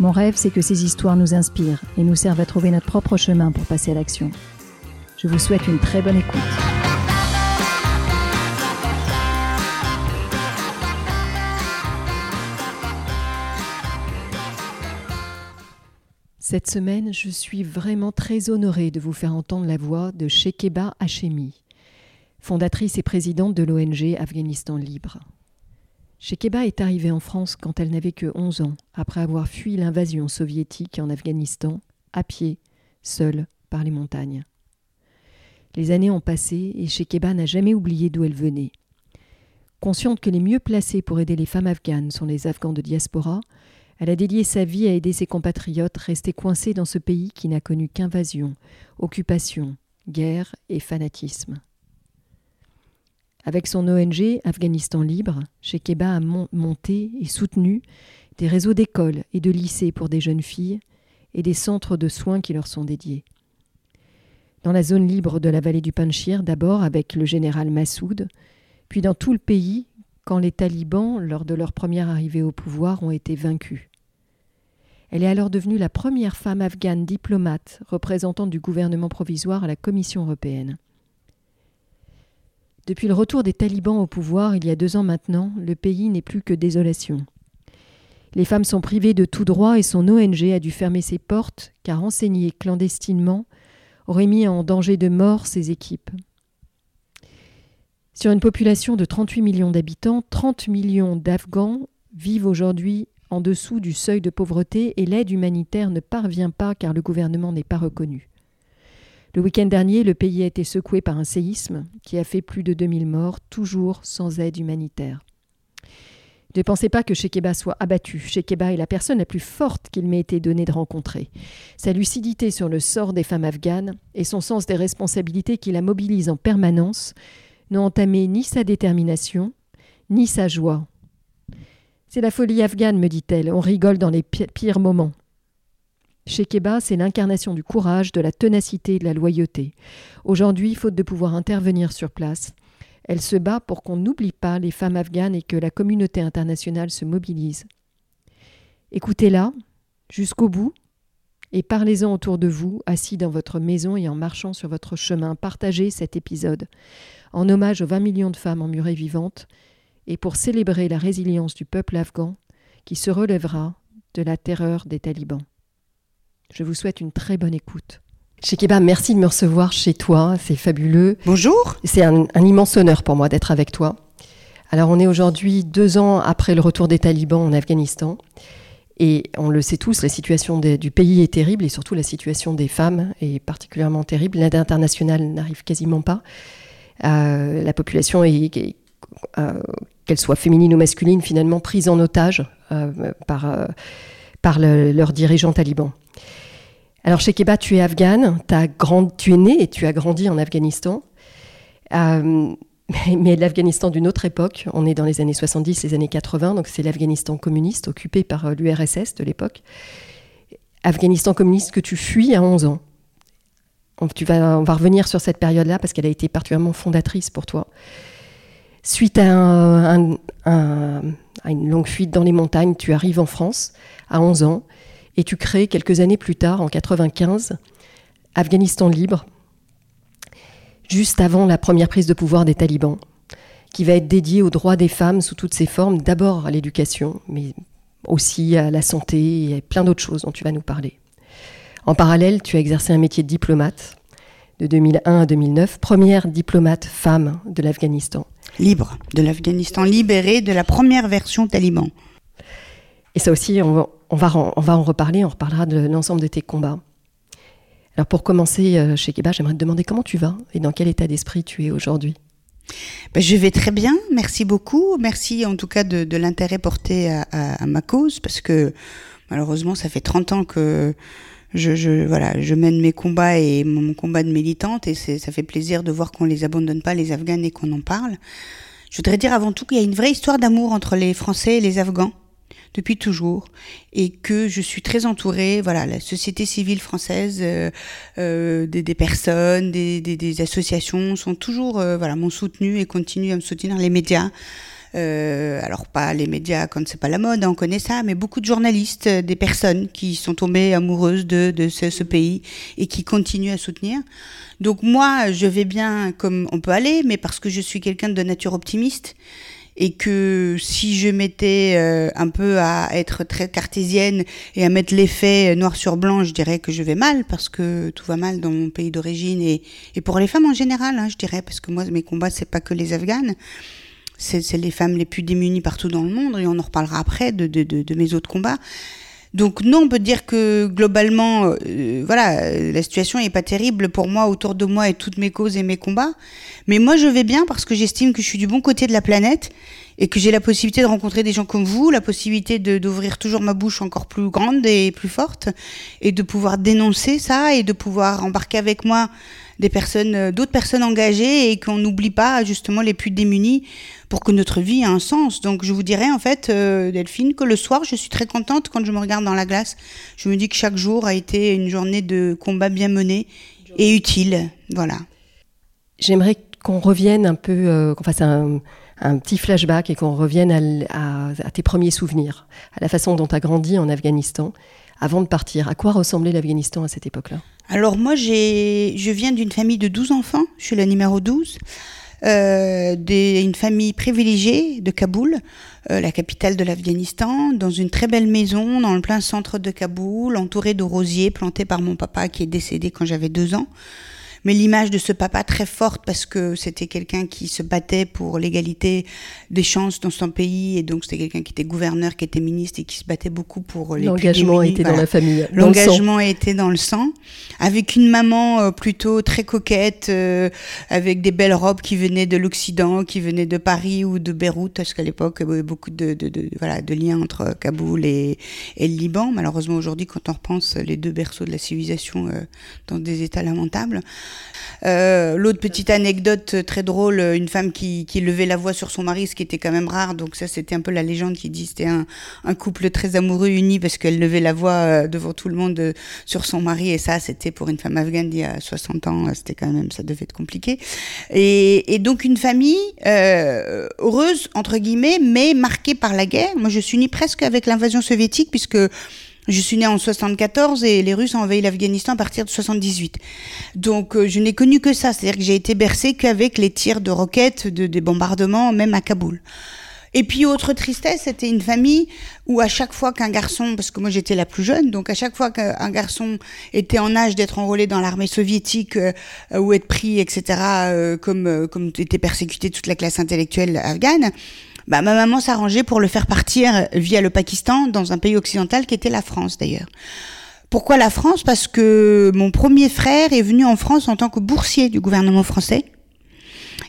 Mon rêve, c'est que ces histoires nous inspirent et nous servent à trouver notre propre chemin pour passer à l'action. Je vous souhaite une très bonne écoute. Cette semaine, je suis vraiment très honorée de vous faire entendre la voix de Shekeba Hashemi fondatrice et présidente de l'ONG Afghanistan Libre. Shekeba est arrivée en France quand elle n'avait que 11 ans, après avoir fui l'invasion soviétique en Afghanistan, à pied, seule, par les montagnes. Les années ont passé et Shekeba n'a jamais oublié d'où elle venait. Consciente que les mieux placés pour aider les femmes afghanes sont les Afghans de diaspora, elle a dédié sa vie à aider ses compatriotes restés coincés dans ce pays qui n'a connu qu'invasion, occupation, guerre et fanatisme. Avec son ONG Afghanistan Libre, Shekeba a monté et soutenu des réseaux d'écoles et de lycées pour des jeunes filles et des centres de soins qui leur sont dédiés. Dans la zone libre de la vallée du Panchir, d'abord avec le général Massoud, puis dans tout le pays quand les talibans, lors de leur première arrivée au pouvoir, ont été vaincus. Elle est alors devenue la première femme afghane diplomate représentante du gouvernement provisoire à la Commission européenne. Depuis le retour des talibans au pouvoir il y a deux ans maintenant, le pays n'est plus que désolation. Les femmes sont privées de tout droit et son ONG a dû fermer ses portes car enseigner clandestinement aurait mis en danger de mort ses équipes. Sur une population de 38 millions d'habitants, 30 millions d'Afghans vivent aujourd'hui en dessous du seuil de pauvreté et l'aide humanitaire ne parvient pas car le gouvernement n'est pas reconnu. Le week-end dernier, le pays a été secoué par un séisme qui a fait plus de 2000 morts, toujours sans aide humanitaire. Ne pensez pas que Shekeba soit abattu. Shekeba est la personne la plus forte qu'il m'ait été donné de rencontrer. Sa lucidité sur le sort des femmes afghanes et son sens des responsabilités qui la mobilisent en permanence n'ont entamé ni sa détermination, ni sa joie. C'est la folie afghane, me dit-elle. On rigole dans les pires moments. Shekeba, c'est l'incarnation du courage, de la ténacité et de la loyauté. Aujourd'hui, faute de pouvoir intervenir sur place, elle se bat pour qu'on n'oublie pas les femmes afghanes et que la communauté internationale se mobilise. Écoutez-la jusqu'au bout et parlez-en autour de vous, assis dans votre maison et en marchant sur votre chemin. Partagez cet épisode en hommage aux 20 millions de femmes emmurées vivantes et pour célébrer la résilience du peuple afghan qui se relèvera de la terreur des talibans. Je vous souhaite une très bonne écoute. Shekeba, merci de me recevoir chez toi, c'est fabuleux. Bonjour. C'est un, immense honneur pour moi d'être avec toi. Alors on est aujourd'hui deux ans après le retour des talibans en Afghanistan. Et on le sait tous, la situation du pays est terrible et surtout la situation des femmes est particulièrement terrible. L'aide internationale n'arrive quasiment pas. Euh, la population est, euh, qu'elle soit féminine ou masculine, finalement prise en otage euh, par, par leurs dirigeants talibans. Alors, Shekeba, tu es afghane, as tu es née et tu as grandi en Afghanistan. Euh, mais l'Afghanistan d'une autre époque, on est dans les années 70, les années 80, donc c'est l'Afghanistan communiste occupé par euh, l'URSS de l'époque. Afghanistan communiste que tu fuis à 11 ans. Tu vas, on va revenir sur cette période-là parce qu'elle a été particulièrement fondatrice pour toi. Suite à, une longue fuite dans les montagnes, tu arrives en France à 11 ans et tu crées quelques années plus tard, en 95, Afghanistan libre, juste avant la première prise de pouvoir des talibans, qui va être dédié aux droits des femmes sous toutes ses formes, d'abord à l'éducation, mais aussi à la santé et à plein d'autres choses dont tu vas nous parler. En parallèle, tu as exercé un métier de diplomate de 2001 à 2009, première diplomate femme de l'Afghanistan. Libre, de l'Afghanistan libéré de la première version taliban. Et ça aussi, on, on va, on va en reparler, on reparlera de l'ensemble de tes combats. Alors pour commencer, euh, chez Keba, j'aimerais te demander comment tu vas et dans quel état d'esprit tu es aujourd'hui? Ben, je vais très bien, merci beaucoup. Merci en tout cas de, l'intérêt porté à, ma cause parce que Malheureusement, ça fait 30 ans que je, je, voilà, je mène mes combats et mon combat de militante et ça fait plaisir de voir qu'on les abandonne pas, les Afghans, et qu'on en parle. Je voudrais dire avant tout qu'il y a une vraie histoire d'amour entre les Français et les Afghans depuis toujours et que je suis très entourée, voilà, la société civile française, euh, euh, des, des, personnes, des, des, des, associations sont toujours, euh, voilà, m'ont soutenu et continuent à me soutenir. Les médias, alors pas les médias quand c'est pas la mode, on connaît ça, mais beaucoup de journalistes, euh, des personnes qui sont tombées amoureuses de, de ce, ce, pays et qui continuent à soutenir. Donc moi, je vais bien comme on peut aller, mais parce que je suis quelqu'un de nature optimiste et que si je m'étais euh, un peu à être très cartésienne et à mettre les faits noir sur blanc, je dirais que je vais mal parce que tout va mal dans mon pays d'origine et, et pour les femmes en général, hein, je dirais parce que moi mes combats c'est pas que les Afghanes c'est les femmes les plus démunies partout dans le monde, et on en reparlera après de, mes autres combats. Donc non, on peut dire que globalement, euh, voilà, la situation est pas terrible pour moi, autour de moi et toutes mes causes et mes combats. Mais moi, je vais bien parce que j'estime que je suis du bon côté de la planète et que j'ai la possibilité de rencontrer des gens comme vous, la possibilité d'ouvrir toujours ma bouche encore plus grande et plus forte et de pouvoir dénoncer ça et de pouvoir embarquer avec moi des personnes, euh, d'autres personnes engagées et qu'on n'oublie pas justement les plus démunis pour que notre vie ait un sens. Donc je vous dirais en fait, euh, Delphine, que le soir, je suis très contente quand je me regarde dans la glace. Je me dis que chaque jour a été une journée de combat bien menée et utile. Voilà. J'aimerais qu'on revienne un peu, euh, qu'on fasse un, petit flashback et qu'on revienne à, à, tes premiers souvenirs, à la façon dont tu as grandi en Afghanistan avant de partir. À quoi ressemblait l'Afghanistan à cette époque-là? Alors moi, je viens d'une famille de 12 enfants, je suis la numéro 12. Euh, famille privilégiée de Kaboul, euh, la capitale de l'Afghanistan, dans une très belle maison dans le plein centre de Kaboul, entourée de rosiers plantés par mon papa qui est décédé quand j'avais deux ans mais l'image de ce papa très forte parce que c'était quelqu'un qui se battait pour l'égalité des chances dans son pays et donc c'était quelqu'un qui était gouverneur, qui était ministre et qui se battait beaucoup pour les L'engagement était voilà. dans la famille. L'engagement était dans le sang, avec une maman euh, plutôt très coquette, euh, avec des belles robes qui venaient de l'Occident, qui venaient de Paris ou de Beyrouth, parce qu'à l'époque il y avait beaucoup de, de, de, voilà, de liens entre Kaboul et, et le Liban. Malheureusement aujourd'hui, quand on repense les deux berceaux de la civilisation euh, dans des états lamentables. Euh, L'autre petite anecdote très drôle, une femme qui, qui, levait la voix sur son mari, ce qui était quand même rare. Donc ça, c'était un peu la légende qui dit c'était un, un, couple très amoureux uni parce qu'elle levait la voix euh, devant tout le monde euh, sur son mari. Et ça, c'était pour une femme afghane d'il y a 60 ans, c'était quand même, ça devait être compliqué. Et, et donc une famille euh, heureuse entre guillemets, mais marquée par la guerre. Moi, je suis née presque avec l'invasion soviétique puisque je suis née en 74 et les Russes ont envahi l'Afghanistan à partir de 78. Donc euh, je n'ai connu que ça, c'est-à-dire que j'ai été bercée qu'avec les tirs de roquettes, de, des bombardements, même à Kaboul. Et puis autre tristesse, c'était une famille où à chaque fois qu'un garçon, parce que moi j'étais la plus jeune, donc à chaque fois qu'un garçon était en âge d'être enrôlé dans l'armée soviétique euh, ou être pris, etc., euh, comme euh, comme était persécuté toute la classe intellectuelle afghane, bah, ma maman s'arrangeait pour le faire partir via le Pakistan dans un pays occidental qui était la France d'ailleurs. Pourquoi la France? Parce que mon premier frère est venu en France en tant que boursier du gouvernement français.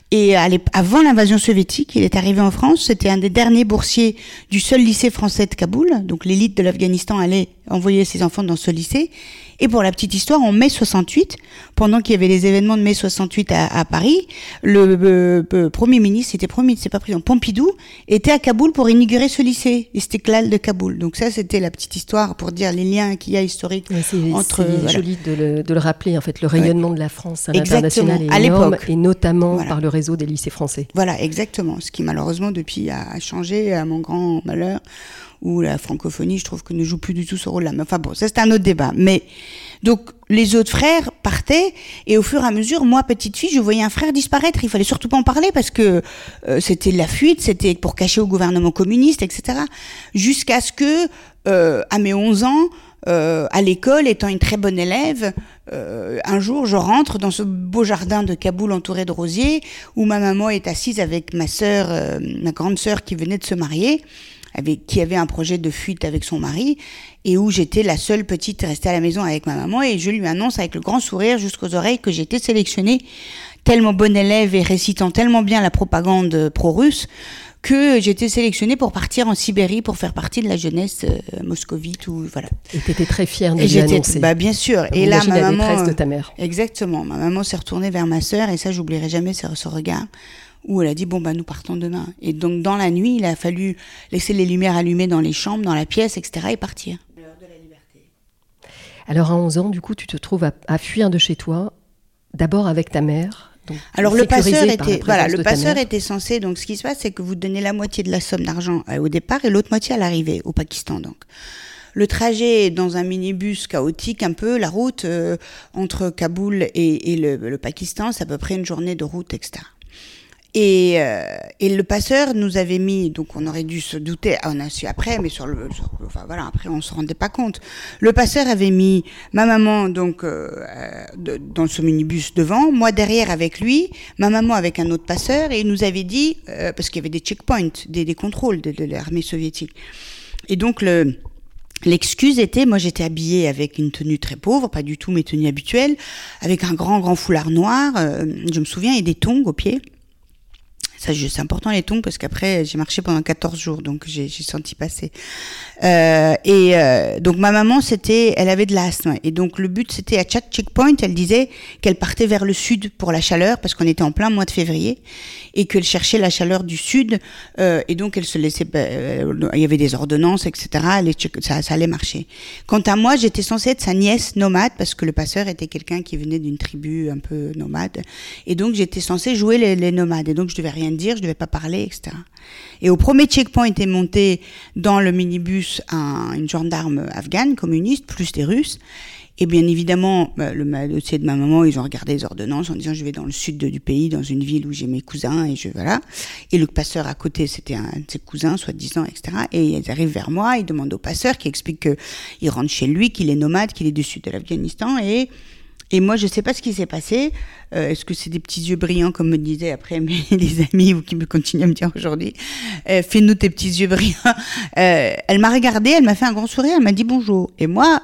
Et avant l'invasion soviétique, il est arrivé en France. C'était un des derniers boursiers du seul lycée français de Kaboul. Donc l'élite de l'Afghanistan allait envoyer ses enfants dans ce lycée. Et pour la petite histoire, en mai 68, pendant qu'il y avait les événements de mai 68 à, à Paris, le premier ministre, c'était premier, c'est pas président, Pompidou, était à Kaboul pour inaugurer ce lycée, Istiklal de Kaboul. Donc ça, c'était la petite histoire pour dire les liens qu'il y a historiques entre. C'est voilà. joli de le, de le, rappeler, en fait, le rayonnement ouais. de la France à l'international est énorme, et notamment voilà. par le réseau des lycées français. Voilà, exactement. Ce qui malheureusement depuis a changé à mon grand malheur où la francophonie, je trouve que ne joue plus du tout ce rôle-là. Mais enfin bon, ça c'est un autre débat. Mais donc les autres frères partaient et au fur et à mesure, moi petite fille, je voyais un frère disparaître. Il fallait surtout pas en parler parce que euh, c'était la fuite, c'était pour cacher au gouvernement communiste, etc. Jusqu'à ce que, euh, à mes 11 ans, euh, à l'école, étant une très bonne élève, euh, un jour, je rentre dans ce beau jardin de Kaboul entouré de rosiers, où ma maman est assise avec ma sœur, euh, ma grande sœur qui venait de se marier avec, qui avait un projet de fuite avec son mari et où j'étais la seule petite restée à la maison avec ma maman et je lui annonce avec le grand sourire jusqu'aux oreilles que j'étais sélectionnée tellement bonne élève et récitant tellement bien la propagande pro-russe que j'étais sélectionnée pour partir en Sibérie pour faire partie de la jeunesse euh, moscovite ou voilà. Et tu étais très fière de Et j'étais, l'annoncer. bah bien sûr. Et là, ma la maman, de euh, ta mère. exactement, ma maman s'est retournée vers ma sœur et ça, j'oublierai jamais ce, ce regard où elle a dit bon bah nous partons demain. Et donc dans la nuit, il a fallu laisser les lumières allumées dans les chambres, dans la pièce, etc. et partir. Alors à 11 ans, du coup, tu te trouves à, à fuir de chez toi, d'abord avec ta mère. donc Alors le passeur la était voilà, le de passeur était censé donc ce qui se passe c'est que vous donnez la moitié de la somme d'argent euh, au départ et l'autre moitié à l'arrivée au Pakistan donc. Le trajet est dans un minibus chaotique un peu, la route euh, entre Kaboul et, et le, le Pakistan, c'est à peu près une journée de route, etc. Et, euh, et le passeur nous avait mis, donc on aurait dû se douter, ah, on a su après, mais sur le, enfin voilà, après on se rendait pas compte. Le passeur avait mis ma maman donc euh, euh, dans ce minibus devant, moi derrière avec lui, ma maman avec un autre passeur, et il nous avait dit euh, parce qu'il y avait des checkpoints, des, contrôles de, de l'armée soviétique. Et donc le L'excuse était, moi j'étais habillée avec une tenue très pauvre, pas du tout mes tenues habituelles, avec un grand grand foulard noir, euh, je me souviens, et des tongs aux pieds. C'est important les tongs parce qu'après j'ai marché pendant 14 jours, donc j'ai senti passer. Euh, et euh, donc ma maman, c'était, elle avait de l'asthme, et donc le but c'était à chaque checkpoint, elle disait qu'elle partait vers le sud pour la chaleur parce qu'on était en plein mois de février et qu'elle cherchait la chaleur du sud, euh, et donc elle se laissait, euh, il y avait des ordonnances, etc. ça allait marcher. Quant à moi, j'étais censée être sa nièce nomade parce que le passeur était quelqu'un qui venait d'une tribu un peu nomade, et donc j'étais censée jouer les, les nomades, et donc je devais rien dire, je devais pas parler, etc. Et au premier checkpoint est monté dans le minibus un, une gendarme afghane communiste plus des Russes. Et bien évidemment, bah, le dossier de ma maman, ils ont regardé les ordonnances en disant je vais dans le sud du pays, dans une ville où j'ai mes cousins et je voilà. Et le passeur à côté, c'était un de ses cousins, soi-disant, etc. Et ils arrivent vers moi, ils demandent au passeur qui explique que il rentre chez lui, qu'il est nomade, qu'il est du sud de l'Afghanistan et et moi, je sais pas ce qui s'est passé. Euh, Est-ce que c'est des petits yeux brillants, comme me disaient après mes les amis ou qui me continuent à me dire aujourd'hui? Euh, Fais-nous tes petits yeux brillants. Euh, elle m'a regardé, elle m'a fait un grand sourire, elle m'a dit bonjour. Et moi,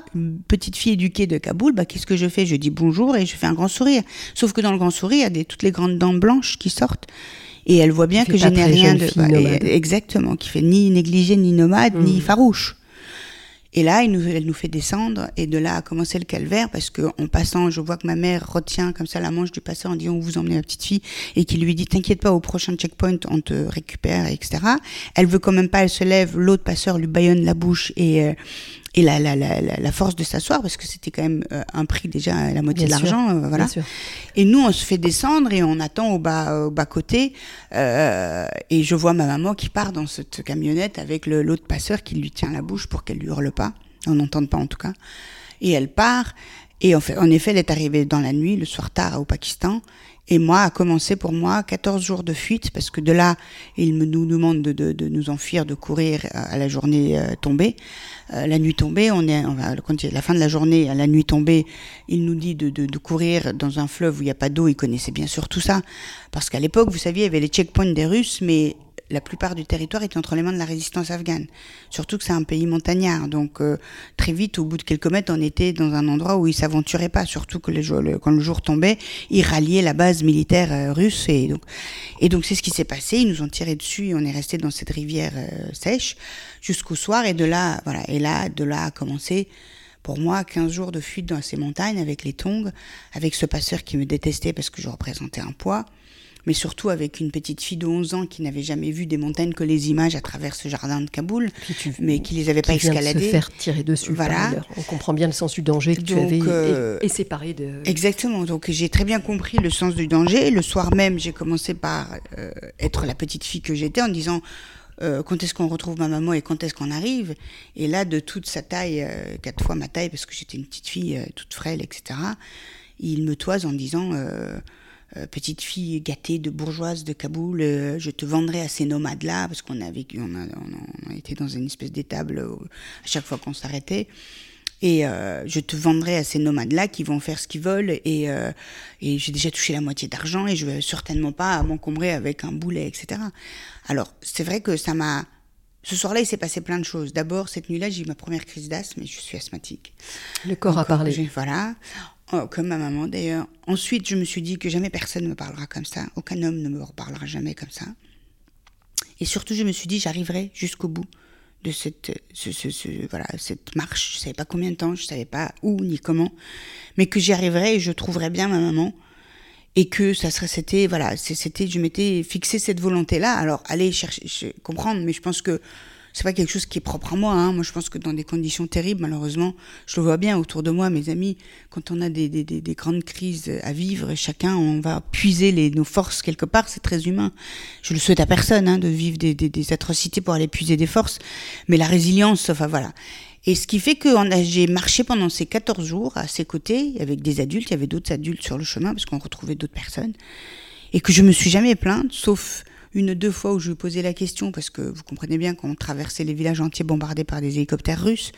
petite fille éduquée de Kaboul, bah, qu'est-ce que je fais? Je dis bonjour et je fais un grand sourire. Sauf que dans le grand sourire, il y a des, toutes les grandes dents blanches qui sortent. Et elle voit bien que je n'ai rien de. fille bah, nomade. et- exactement, qui fait ni négligé, ni nomade, ni Mhm. farouche. Et là, il nous, elle nous fait descendre, et de là a commencé le calvaire, parce que en passant, je vois que ma mère retient comme ça la manche du passeur en disant où vous emmenez ma petite fille, et qui lui dit t'inquiète pas, au prochain checkpoint, on te récupère, etc. Elle veut quand même pas, elle se lève, l'autre passeur lui baillonne la bouche et euh, et la, la, la, la, force de s'asseoir, parce que c'était quand même euh, un prix déjà à la moitié Bien de l'argent, euh, voilà. Bien sûr. Et nous, on se fait descendre et on attend au bas, au bas côté. Euh, et je vois ma maman qui part dans cette camionnette avec le- l'autre passeur qui lui tient la bouche pour qu'elle lui hurle pas. On n'entende pas en tout cas. Et elle part. Et en, fait, en effet, elle est arrivée dans la nuit, le soir tard, au Pakistan. Et moi, a commencé pour moi 14 jours de fuite parce que de là, il nous demande de, nous enfuir, de courir à la journée euh, tombée. Euh, la nuit tombée, on est, on va, quand la fin de la journée, à la nuit tombée, il nous dit de courir dans un fleuve où il n'y a pas d'eau. Il connaissait bien sûr tout ça. Parce qu'à l'époque, vous saviez, il y avait les checkpoints des Russes, mais la plupart du territoire était entre les mains de la résistance afghane. Surtout que c'est un pays montagnard. Donc, euh, très vite, au bout de quelques mètres, on était dans un endroit où ils s'aventuraient pas. Surtout que le jour- le- quand le jour tombait, ils ralliaient la base militaire euh, russe. Et donc, et donc c'est ce qui s'est passé. Ils nous ont tiré dessus on est resté dans cette rivière euh, sèche jusqu'au soir. Et de là, voilà. Et là, de là a commencé pour moi 15 jours de fuite dans ces montagnes avec les tongs, avec ce passeur qui me détestait parce que je représentais un poids, mais surtout avec une petite fille de 11 ans qui n'avait jamais vu des montagnes que les images à travers ce jardin de Kaboul, Puis tu- mais qui les avait pas qui de escaladées. se faire tirer dessus Voilà. par. On comprend bien le sens du danger que tu avais euh, et, et séparé de. Exactement. Donc j'ai très bien compris le sens du danger. Le soir même, j'ai commencé par euh, être la petite fille que j'étais en disant euh, quand est-ce qu'on retrouve ma maman et quand est-ce qu'on arrive? Et là, de toute sa taille, euh, quatre fois ma taille, parce que j'étais une petite fille euh, toute frêle, etc. Il me toise en disant euh, petite fille gâtée de bourgeoise de Kaboul, euh, je te vendrai à ces nomades-là, parce qu'on a vécu, on a, on a- été dans une espèce d'étable euh, à chaque fois qu'on s'arrêtait. Et euh, je te vendrai à ces nomades-là qui vont faire ce qu'ils veulent. Et, et j'ai déjà touché la moitié d'argent et je vais certainement pas m'encombrer avec un boulet, etc. Alors, c'est vrai que ça m'a... Ce soir-là, il s'est passé plein de choses. D'abord, cette nuit-là, j'ai eu ma première crise d'asthme et je suis asthmatique. Le corps a parlé. Voilà. Oh, comme ma maman d'ailleurs. Ensuite, je me suis dit que jamais personne ne me parlera comme ça. Aucun homme ne me reparlera jamais comme ça. Et surtout, je me suis dit, j'arriverai jusqu'au bout de cette, voilà, cette marche. Je savais pas combien de temps, je savais pas où ni comment, mais que j'y arriverais et je trouverais bien ma maman. Et que ça serait, c'était, voilà, c'était, je m'étais fixé cette volonté-là. Alors, allez chercher, comprendre, mais je pense que c'est pas quelque chose qui est propre à moi. Hein. Moi, je pense que dans des conditions terribles, malheureusement, je le vois bien autour de moi, mes amis, quand on a des, des, des, grandes crises à vivre, chacun, on va puiser les, nos forces quelque part. C'est très humain. Je le souhaite à personne hein, de vivre des, des, atrocités pour aller puiser des forces, mais la résilience, enfin voilà. Et ce qui fait que j'ai marché pendant ces 14 jours à ses côtés, avec des adultes, il y avait d'autres adultes sur le chemin, parce qu'on retrouvait d'autres personnes, et que je me suis jamais plainte, sauf une deux fois où je lui posais la question, parce que vous comprenez bien qu'on traversait les villages entiers bombardés par des hélicoptères russes,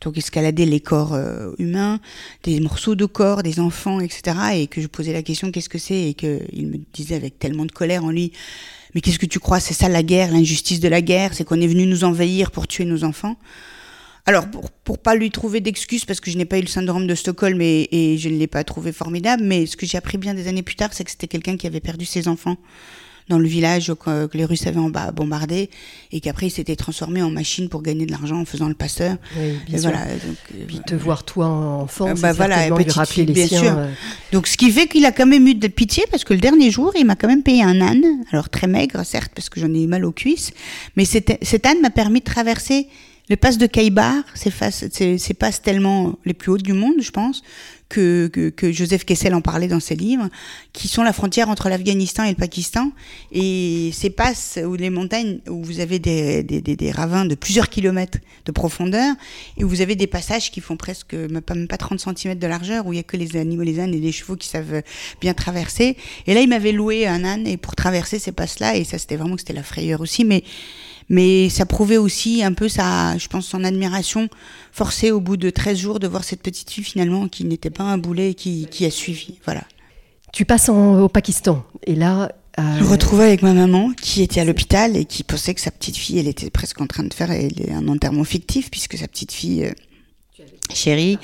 donc escalader les corps euh, humains, des morceaux de corps, des enfants, etc. Et que je posais la question qu'est-ce que c'est, et qu'il me disait avec tellement de colère en lui, mais qu'est-ce que tu crois, c'est ça la guerre, l'injustice de la guerre, c'est qu'on est venu nous envahir pour tuer nos enfants alors, pour, pour pas lui trouver d'excuses, parce que je n'ai pas eu le syndrome de Stockholm et, et je ne l'ai pas trouvé formidable, mais ce que j'ai appris bien des années plus tard, c'est que c'était quelqu'un qui avait perdu ses enfants dans le village que, les Russes avaient bombardé et qu'après il s'était transformé en machine pour gagner de l'argent en faisant le passeur. Oui, bien sûr. Voilà, donc, euh, Puis te voir toi enfant, bah, voilà, lui rappeler les bien siens. Sûr. Euh. Donc ce qui fait qu'il a quand même eu de pitié parce que le dernier jour il m'a quand même payé un âne, alors très maigre certes parce que j'en ai eu mal aux cuisses, mais cet âne m'a permis de traverser le pass de Kaïbar, c'est passes tellement les plus hautes du monde, je pense, que, que, Joseph Kessel en parlait dans ses livres, qui sont la frontière entre l'Afghanistan et le Pakistan. Et ces passes où les montagnes, où vous avez des, des, des, ravins de plusieurs kilomètres de profondeur, et où vous avez des passages qui font presque même pas, même pas 30 cm de largeur, où il y a que les animaux, les ânes et les chevaux qui savent bien traverser. Et là, il m'avait loué un âne et pour traverser ces passes-là, et ça c'était vraiment c'était la frayeur aussi, mais mais ça prouvait aussi un peu sa, je pense, son admiration forcée au bout de 13 jours de voir cette petite fille finalement qui n'était pas un boulet qui, qui a suivi. Voilà. Tu passes au Pakistan et là. Euh... Je me retrouvais avec ma maman qui était à l'hôpital et qui pensait que sa petite fille, elle était presque en train de faire un enterrement fictif puisque sa petite fille euh, chérie,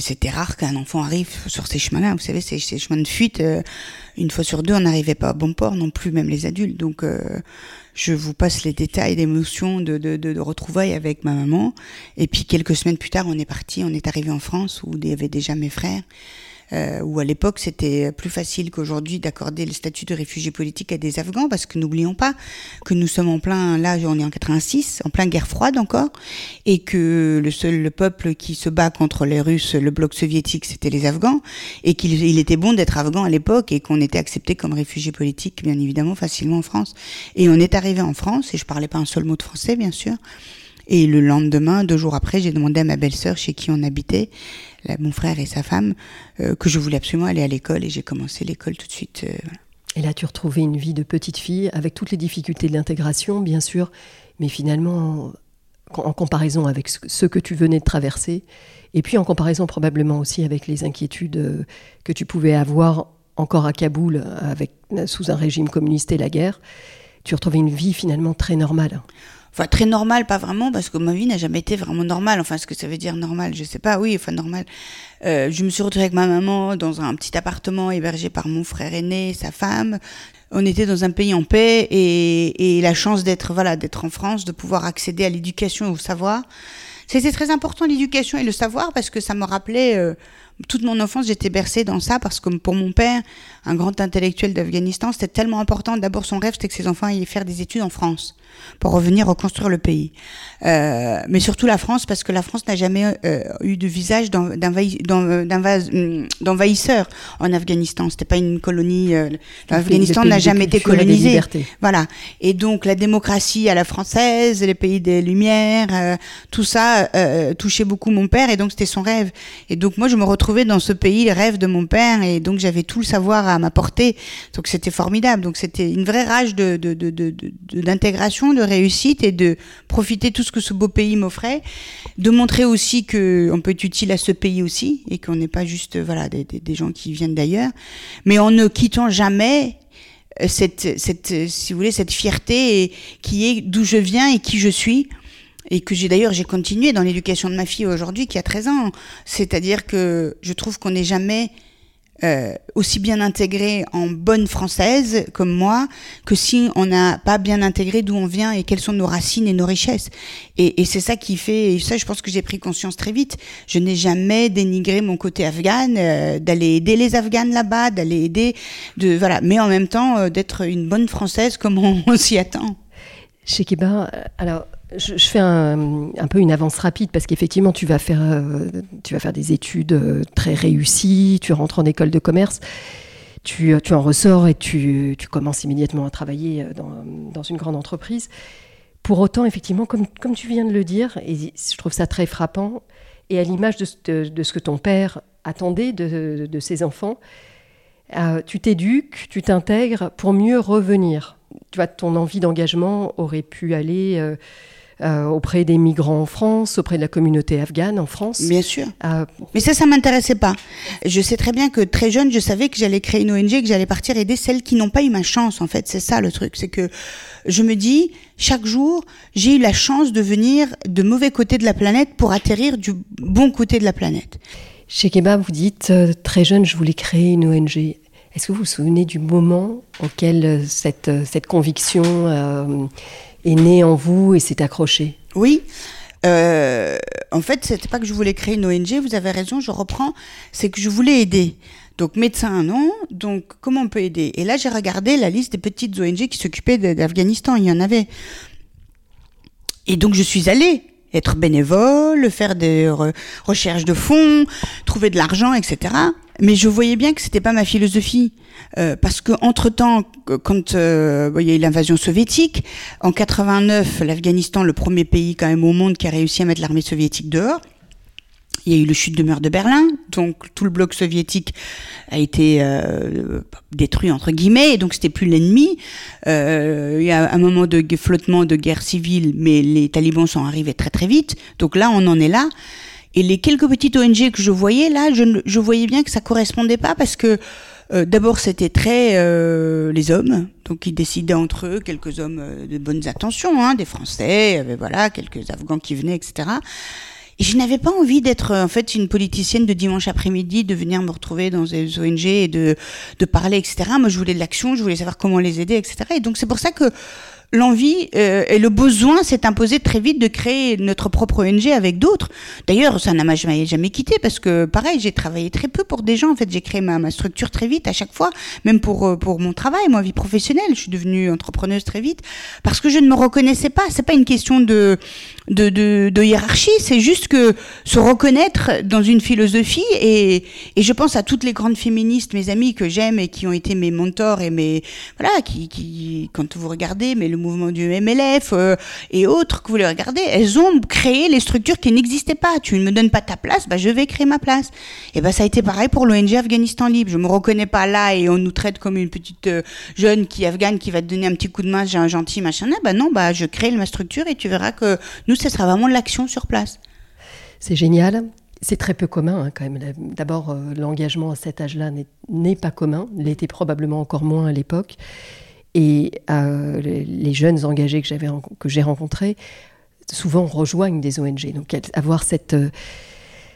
c'était rare qu'un enfant arrive sur ces chemins-là. Vous savez, ces, ces chemins de fuite, euh, une fois sur deux, on n'arrivait pas à bon port non plus, même les adultes. Donc, euh, je vous passe les détails d'émotions de, de, de, de, retrouvailles avec ma maman. Et puis quelques semaines plus tard, on est parti, on est arrivé en France où il y avait déjà mes frères euh, où à l'époque c'était plus facile qu'aujourd'hui d'accorder le statut de réfugié politique à des Afghans, parce que n'oublions pas que nous sommes en plein, là on est en 86, en plein guerre froide encore, et que le seul le peuple qui se bat contre les Russes, le bloc soviétique, c'était les Afghans, et qu'il il était bon d'être Afghan à l'époque, et qu'on était accepté comme réfugié politique, bien évidemment, facilement en France. Et on est arrivé en France, et je parlais pas un seul mot de français, bien sûr. Et le lendemain, deux jours après, j'ai demandé à ma belle-sœur chez qui on habitait, mon frère et sa femme, euh, que je voulais absolument aller à l'école et j'ai commencé l'école tout de suite. Euh, et là, tu retrouvais une vie de petite fille avec toutes les difficultés de l'intégration, bien sûr, mais finalement, en, comparaison avec ce que tu venais de traverser, et puis en comparaison probablement aussi avec les inquiétudes euh, que tu pouvais avoir encore à Kaboul avec, sous un régime communiste et la guerre, tu retrouvais une vie finalement très normale. Enfin, très normal, pas vraiment, parce que ma vie n'a jamais été vraiment normale. Enfin, ce que ça veut dire normal, je sais pas. Oui, enfin, normal. Euh, je me suis retrouvée avec ma maman dans un petit appartement hébergé par mon frère aîné, sa femme. On était dans un pays en paix et, et la chance d'être, voilà, d'être en France, de pouvoir accéder à l'éducation et au savoir. C'était très important l'éducation et le savoir parce que ça me rappelait euh, toute mon enfance, j'étais bercée dans ça parce que pour mon père, un grand intellectuel d'Afghanistan, c'était tellement important. D'abord, son rêve, c'était que ses enfants aillent faire des études en France pour revenir reconstruire le pays. Euh, mais surtout la France, parce que la France n'a jamais euh, eu de visage hum, d'envahisseur en Afghanistan. C'était pas une colonie. Euh, L'Afghanistan n'a jamais été colonisé. Voilà. Et donc la démocratie à la française, les pays des Lumières, euh, tout ça euh, touchait beaucoup mon père, et donc c'était son rêve. Et donc moi, je me retrouvais dans ce pays, le rêve de mon père, et donc j'avais tout le savoir à ma portée. Donc c'était formidable. Donc c'était une vraie rage de d'intégration. De, de, de, de réussite et de profiter tout ce que ce beau pays m'offrait, de montrer aussi que on peut être utile à ce pays aussi et qu'on n'est pas juste voilà des, gens qui viennent d'ailleurs, mais en ne quittant jamais euh, cette, cette si vous voulez cette fierté qui est d'où je viens et qui je suis et que j'ai d'ailleurs j'ai continué dans l'éducation de ma fille aujourd'hui qui a 13 ans, c'est-à-dire que je trouve qu'on n'est jamais euh, aussi bien intégrée en bonne française comme moi que si on n'a pas bien intégré d'où on vient et quelles sont nos racines et nos richesses. Et, et c'est ça qui fait, et ça je pense que j'ai pris conscience très vite, je n'ai jamais dénigré mon côté afghan, euh, d'aller aider les Afghanes là-bas, d'aller aider, de voilà, mais en même temps euh, d'être une bonne française comme on s'y attend. Chez Keba, alors je, fais un, peu une avance rapide parce qu'effectivement, tu, vas faire, euh, tu vas faire des études euh, très réussies, tu rentres en école de commerce, tu, tu en ressors et tu, tu, commences immédiatement à travailler euh, dans, dans, une grande entreprise. Pour autant, effectivement, comme, comme tu viens de le dire, et je trouve ça très frappant, et à l'image de, de, ce que ton père attendait de, de ses enfants, tu t'éduques, tu t'intègres pour mieux revenir. Tu vois, ton envie d'engagement aurait pu aller euh, auprès des migrants en France, auprès de la communauté afghane en France. Bien sûr. Euh, Mais ça, ça m'intéressait pas. Je sais très bien que très jeune, je savais que j'allais créer une ONG, que j'allais partir aider celles qui n'ont pas eu ma chance. En fait, c'est ça le truc, c'est que je me dis chaque jour, j'ai eu la chance de venir de mauvais côté de la planète pour atterrir du bon côté de la planète. Chez Keba, vous dites euh, très jeune, je voulais créer une ONG. Est-ce que vous vous souvenez du moment auquel cette, cette conviction est né en vous et s'est accroché Oui. Euh, en fait, c'était pas que je voulais créer une ONG, vous avez raison, je reprends, c'est que je voulais aider. Donc médecin, non. Donc comment on peut aider? Et là, j'ai regardé la liste des petites ONG qui s'occupaient d'Afghanistan. Il y en avait. Et donc je suis allée être bénévole, faire des recherches de fonds, trouver de l'argent, etc. Mais je voyais bien que c'était pas ma philosophie, euh, parce que entre temps, quand euh, il y a eu l'invasion soviétique, en 89, l'Afghanistan, le premier pays quand même au monde qui a réussi à mettre l'armée soviétique dehors. Il y a eu le chute de mur de Berlin, donc tout le bloc soviétique a été euh, détruit entre guillemets, et donc c'était plus l'ennemi. Euh, il y a un moment de flottement de guerre civile, mais les talibans sont arrivés très très vite. Donc là, on en est là. Et les quelques petites ONG que je voyais là, je, je voyais bien que ça correspondait pas parce que euh, d'abord c'était très euh, les hommes, donc ils décidaient entre eux, quelques hommes euh, de bonnes intentions, hein, des Français, voilà, quelques Afghans qui venaient, etc. Et je n'avais pas envie d'être en fait une politicienne de dimanche après-midi, de venir me retrouver dans des ONG et de, de parler, etc. Moi, je voulais de l'action, je voulais savoir comment les aider, etc. Et donc c'est pour ça que l'envie euh, et le besoin s'est imposé très vite de créer notre propre ONG avec d'autres. D'ailleurs, ça n'a jamais, jamais quitté parce que, pareil, j'ai travaillé très peu pour des gens. En fait, j'ai créé ma, ma, structure très vite à chaque fois, même pour euh, pour mon travail, moi, vie professionnelle. Je suis devenue entrepreneuse très vite parce que je ne me reconnaissais pas. C'est pas une question de de, hiérarchie, c'est juste que se reconnaître dans une philosophie et, et je pense à toutes les grandes féministes, mes amies que j'aime et qui ont été mes mentors et mes voilà, qui, qui quand vous regardez, mais le mouvement du MLF euh, et autres que vous les regardez, elles ont créé les structures qui n'existaient pas. Tu ne me donnes pas ta place, bah je vais créer ma place. Et ben ça a été pareil pour l'ONG Afghanistan Libre. Je me reconnais pas là et on nous traite comme une petite euh, jeune qui afghane qui va te donner un petit coup de main, j'ai un gentil machin. Bah non, bah je crée ma structure et tu verras que nous ce sera vraiment de l'action sur place. C'est génial. C'est très peu commun hein, quand même. D'abord, euh, l'engagement à cet âge-là n'est pas commun. L'était probablement encore moins à l'époque. Et euh, les jeunes engagés que, que j'ai rencontrés souvent rejoignent des ONG. Donc avoir cette, euh,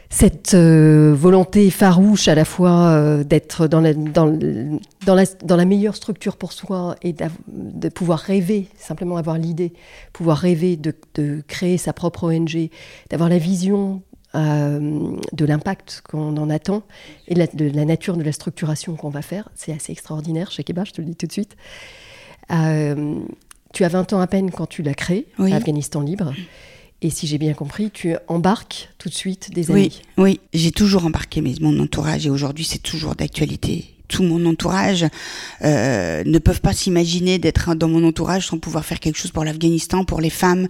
cette euh, volonté farouche à la fois d'être dans la, dans, dans, la, dans la meilleure structure pour soi et de pouvoir rêver, simplement avoir l'idée, pouvoir rêver de, de, créer sa propre ONG, d'avoir la vision de l'impact qu'on en attend et de la nature de la structuration qu'on va faire, c'est assez extraordinaire chez Keba, je te le dis tout de suite. Euh, tu as 20 ans à peine quand tu l'as créé, Afghanistan Libre. Et si j'ai bien compris, tu embarques tout de suite des amis. Oui, oui. j'ai toujours embarqué mon entourage et aujourd'hui c'est toujours d'actualité tout mon entourage euh, ne peuvent pas s'imaginer d'être dans mon entourage sans pouvoir faire quelque chose pour l'Afghanistan, pour les femmes,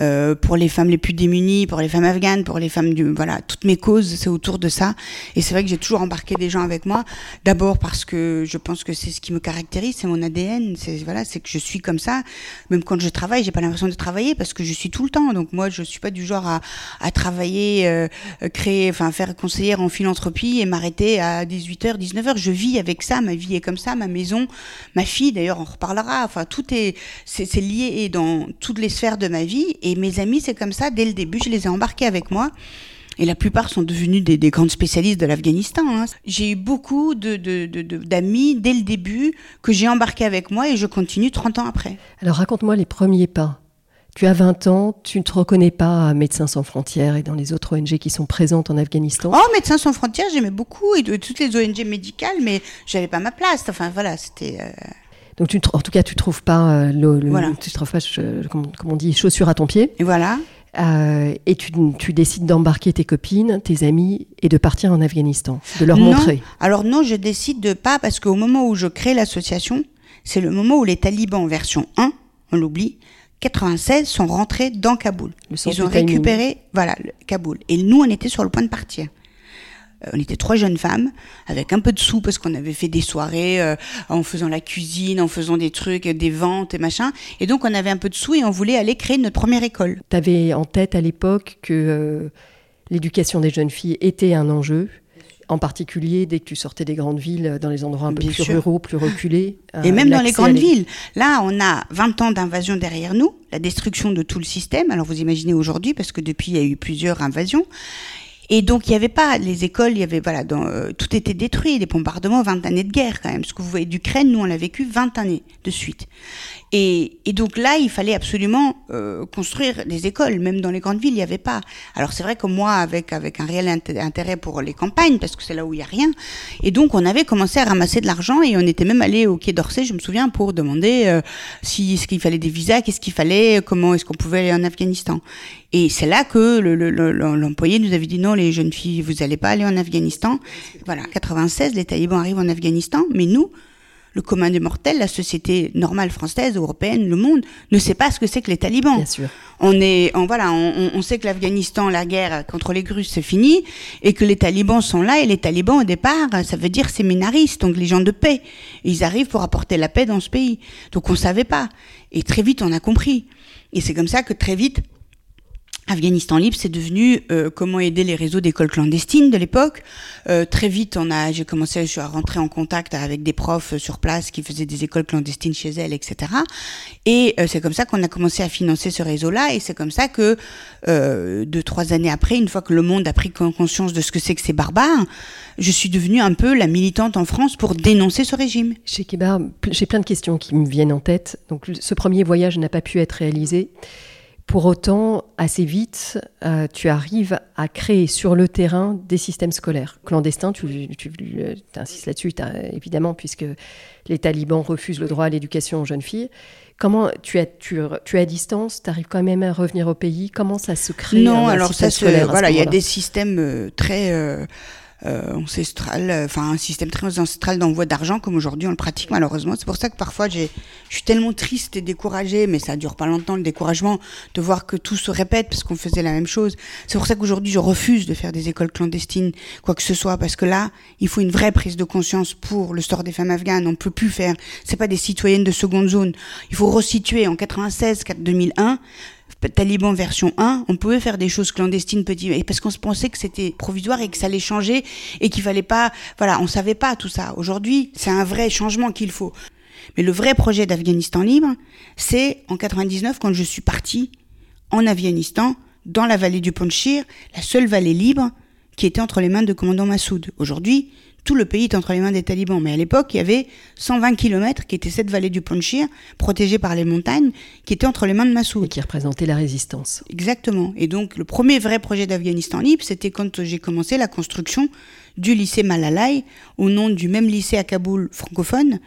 euh, pour les femmes les plus démunies, pour les femmes afghanes, pour les femmes du voilà, toutes mes causes, c'est autour de ça. Et c'est vrai que j'ai toujours embarqué des gens avec moi. D'abord parce que je pense que c'est ce qui me caractérise, c'est mon ADN, c'est voilà, c'est que je suis comme ça. Même quand je travaille, j'ai pas l'impression de travailler parce que je suis tout le temps. Donc moi, je suis pas du genre à, à travailler, euh, créer, enfin faire conseillère en philanthropie et m'arrêter à 18h, 19h. Je vis avec ça, ma vie est comme ça, ma maison, ma fille, d'ailleurs, on reparlera. Enfin, tout est, c'est, lié dans toutes les sphères de ma vie. Et mes amis, c'est comme ça, dès le début, je les ai embarqués avec moi. Et la plupart sont devenus des, grandes spécialistes de l'Afghanistan. Hein. J'ai eu beaucoup d'amis de, de, dès le début que j'ai embarqué avec moi et je continue 30 ans après. Alors raconte-moi les premiers pas. Tu as 20 ans, tu ne te reconnais pas à Médecins sans frontières et dans les autres ONG qui sont présentes en Afghanistan Oh, Médecins sans frontières, j'aimais beaucoup, et toutes les ONG médicales, mais j'avais pas ma place. Enfin, voilà, c'était. Euh, Donc, tu, en tout cas, tu trouves pas euh, le, voilà. tu trouves pas, comme, on dit, chaussures à ton pied. Et voilà. Euh, et tu, tu décides d'embarquer tes copines, tes amis et de partir en Afghanistan, de leur montrer. Alors non, je décide de pas parce qu'au moment où je crée l'association, c'est le moment où les talibans version 1, on l'oublie, 96 sont rentrés dans Kaboul. Ils ont récupéré, voilà, Kaboul. Et nous, on était sur le point de partir. Euh, on était trois jeunes femmes avec un peu de sous parce qu'on avait fait des soirées euh, en faisant la cuisine, en faisant des trucs, des ventes et machin. Et donc on avait un peu de sous et on voulait aller créer notre première école. Tu avais en tête à l'époque que euh, l'éducation des jeunes filles était un enjeu en particulier dès que tu sortais des grandes villes, dans les endroits un peu plus ruraux, plus reculés. Et même dans les grandes villes. Là, on a 20 ans d'invasion derrière nous, la destruction de tout le système. Alors vous imaginez aujourd'hui, parce que depuis, il y a eu plusieurs invasions. Et donc il n'y avait pas les écoles, il y avait voilà, dans, euh, tout était détruit, des bombardements, 20 années de guerre quand même. Ce que vous voyez d'Ukraine, nous on l'a vécu 20 années de suite. Et, et, donc là, il fallait absolument euh, construire des écoles, même dans les grandes villes, il n'y avait pas. Alors c'est vrai que moi, avec avec un réel intérêt pour les campagnes, parce que c'est là où il y a rien, et donc on avait commencé à ramasser de l'argent et on était même allé au Quai d'Orsay, je me souviens, pour demander euh, si ce qu'il fallait des visas, qu'est-ce qu'il fallait, comment est-ce qu'on pouvait aller en Afghanistan. Et c'est là que l'employé nous avait dit non, les jeunes filles, vous n'allez pas aller en Afghanistan. Voilà, 96, les talibans arrivent en Afghanistan, mais nous, le commun des mortels, la société normale française, européenne, le monde, ne sait pas ce que c'est que les talibans. Bien sûr. On est, on, voilà, on, sait que l'Afghanistan, la guerre contre les Russes, c'est fini, et que les talibans sont là, et les talibans, au départ, ça veut dire séminaristes, donc les gens de paix. ils arrivent pour apporter la paix dans ce pays. Donc on savait pas. Et très vite, on a compris. Et c'est comme ça que très vite, Afghanistan libre, c'est devenu euh, comment aider les réseaux d'écoles clandestines de l'époque. Euh, très vite, on a, j'ai commencé à rentrer en contact avec des profs sur place qui faisaient des écoles clandestines chez elles, etc. Et euh, c'est comme ça qu'on a commencé à financer ce réseau-là. Et c'est comme ça que deux, trois années après, une fois que le monde a pris conscience de ce que c'est que ces barbares, je suis devenue un peu la militante en France pour dénoncer ce régime. Chez Kibar, j'ai plein de questions qui me viennent en tête. Donc, ce premier voyage n'a pas pu être réalisé. Pour autant, assez vite, euh, tu arrives à créer sur le terrain des systèmes scolaires clandestins. Tu, tu insistes là-dessus, évidemment, puisque les talibans refusent le droit à l'éducation aux jeunes filles. Comment tu es, tu, tu es à distance, tu arrives quand même à revenir au pays Comment ça se crée Non, alors ça se, voilà, il y a des systèmes euh, très euh, euh, euh, enfin un système très ancestral d'envoi d'argent comme aujourd'hui on le pratique malheureusement. C'est pour ça que parfois je suis tellement triste et découragée, mais ça dure pas longtemps le découragement de voir que tout se répète parce qu'on faisait la même chose. C'est pour ça qu'aujourd'hui je refuse de faire des écoles clandestines, quoi que ce soit, parce que là il faut une vraie prise de conscience pour le sort des femmes afghanes. On peut plus faire, c'est pas des citoyennes de seconde zone. Il faut resituer en 96, 2001 Taliban version 1, on pouvait faire des choses clandestines petit parce qu'on se pensait que c'était provisoire et que ça allait changer et qu'il fallait pas voilà, on savait pas tout ça. Aujourd'hui, c'est un vrai changement qu'il faut. Mais le vrai projet d'Afghanistan libre, c'est en 99 quand je suis partie en Afghanistan dans la vallée du Panchir, la seule vallée libre qui était entre les mains de commandant Massoud. Aujourd'hui, tout le pays est entre les mains des talibans. Mais à l'époque, il y avait 120 km qui était cette vallée du Panchir, protégée par les montagnes, qui était entre les mains de Massoud. Et qui représentait la résistance. Exactement. Et donc, le premier vrai projet d'Afghanistan libre, c'était quand j'ai commencé la construction du lycée Malalai, au nom du même lycée à Kaboul francophone,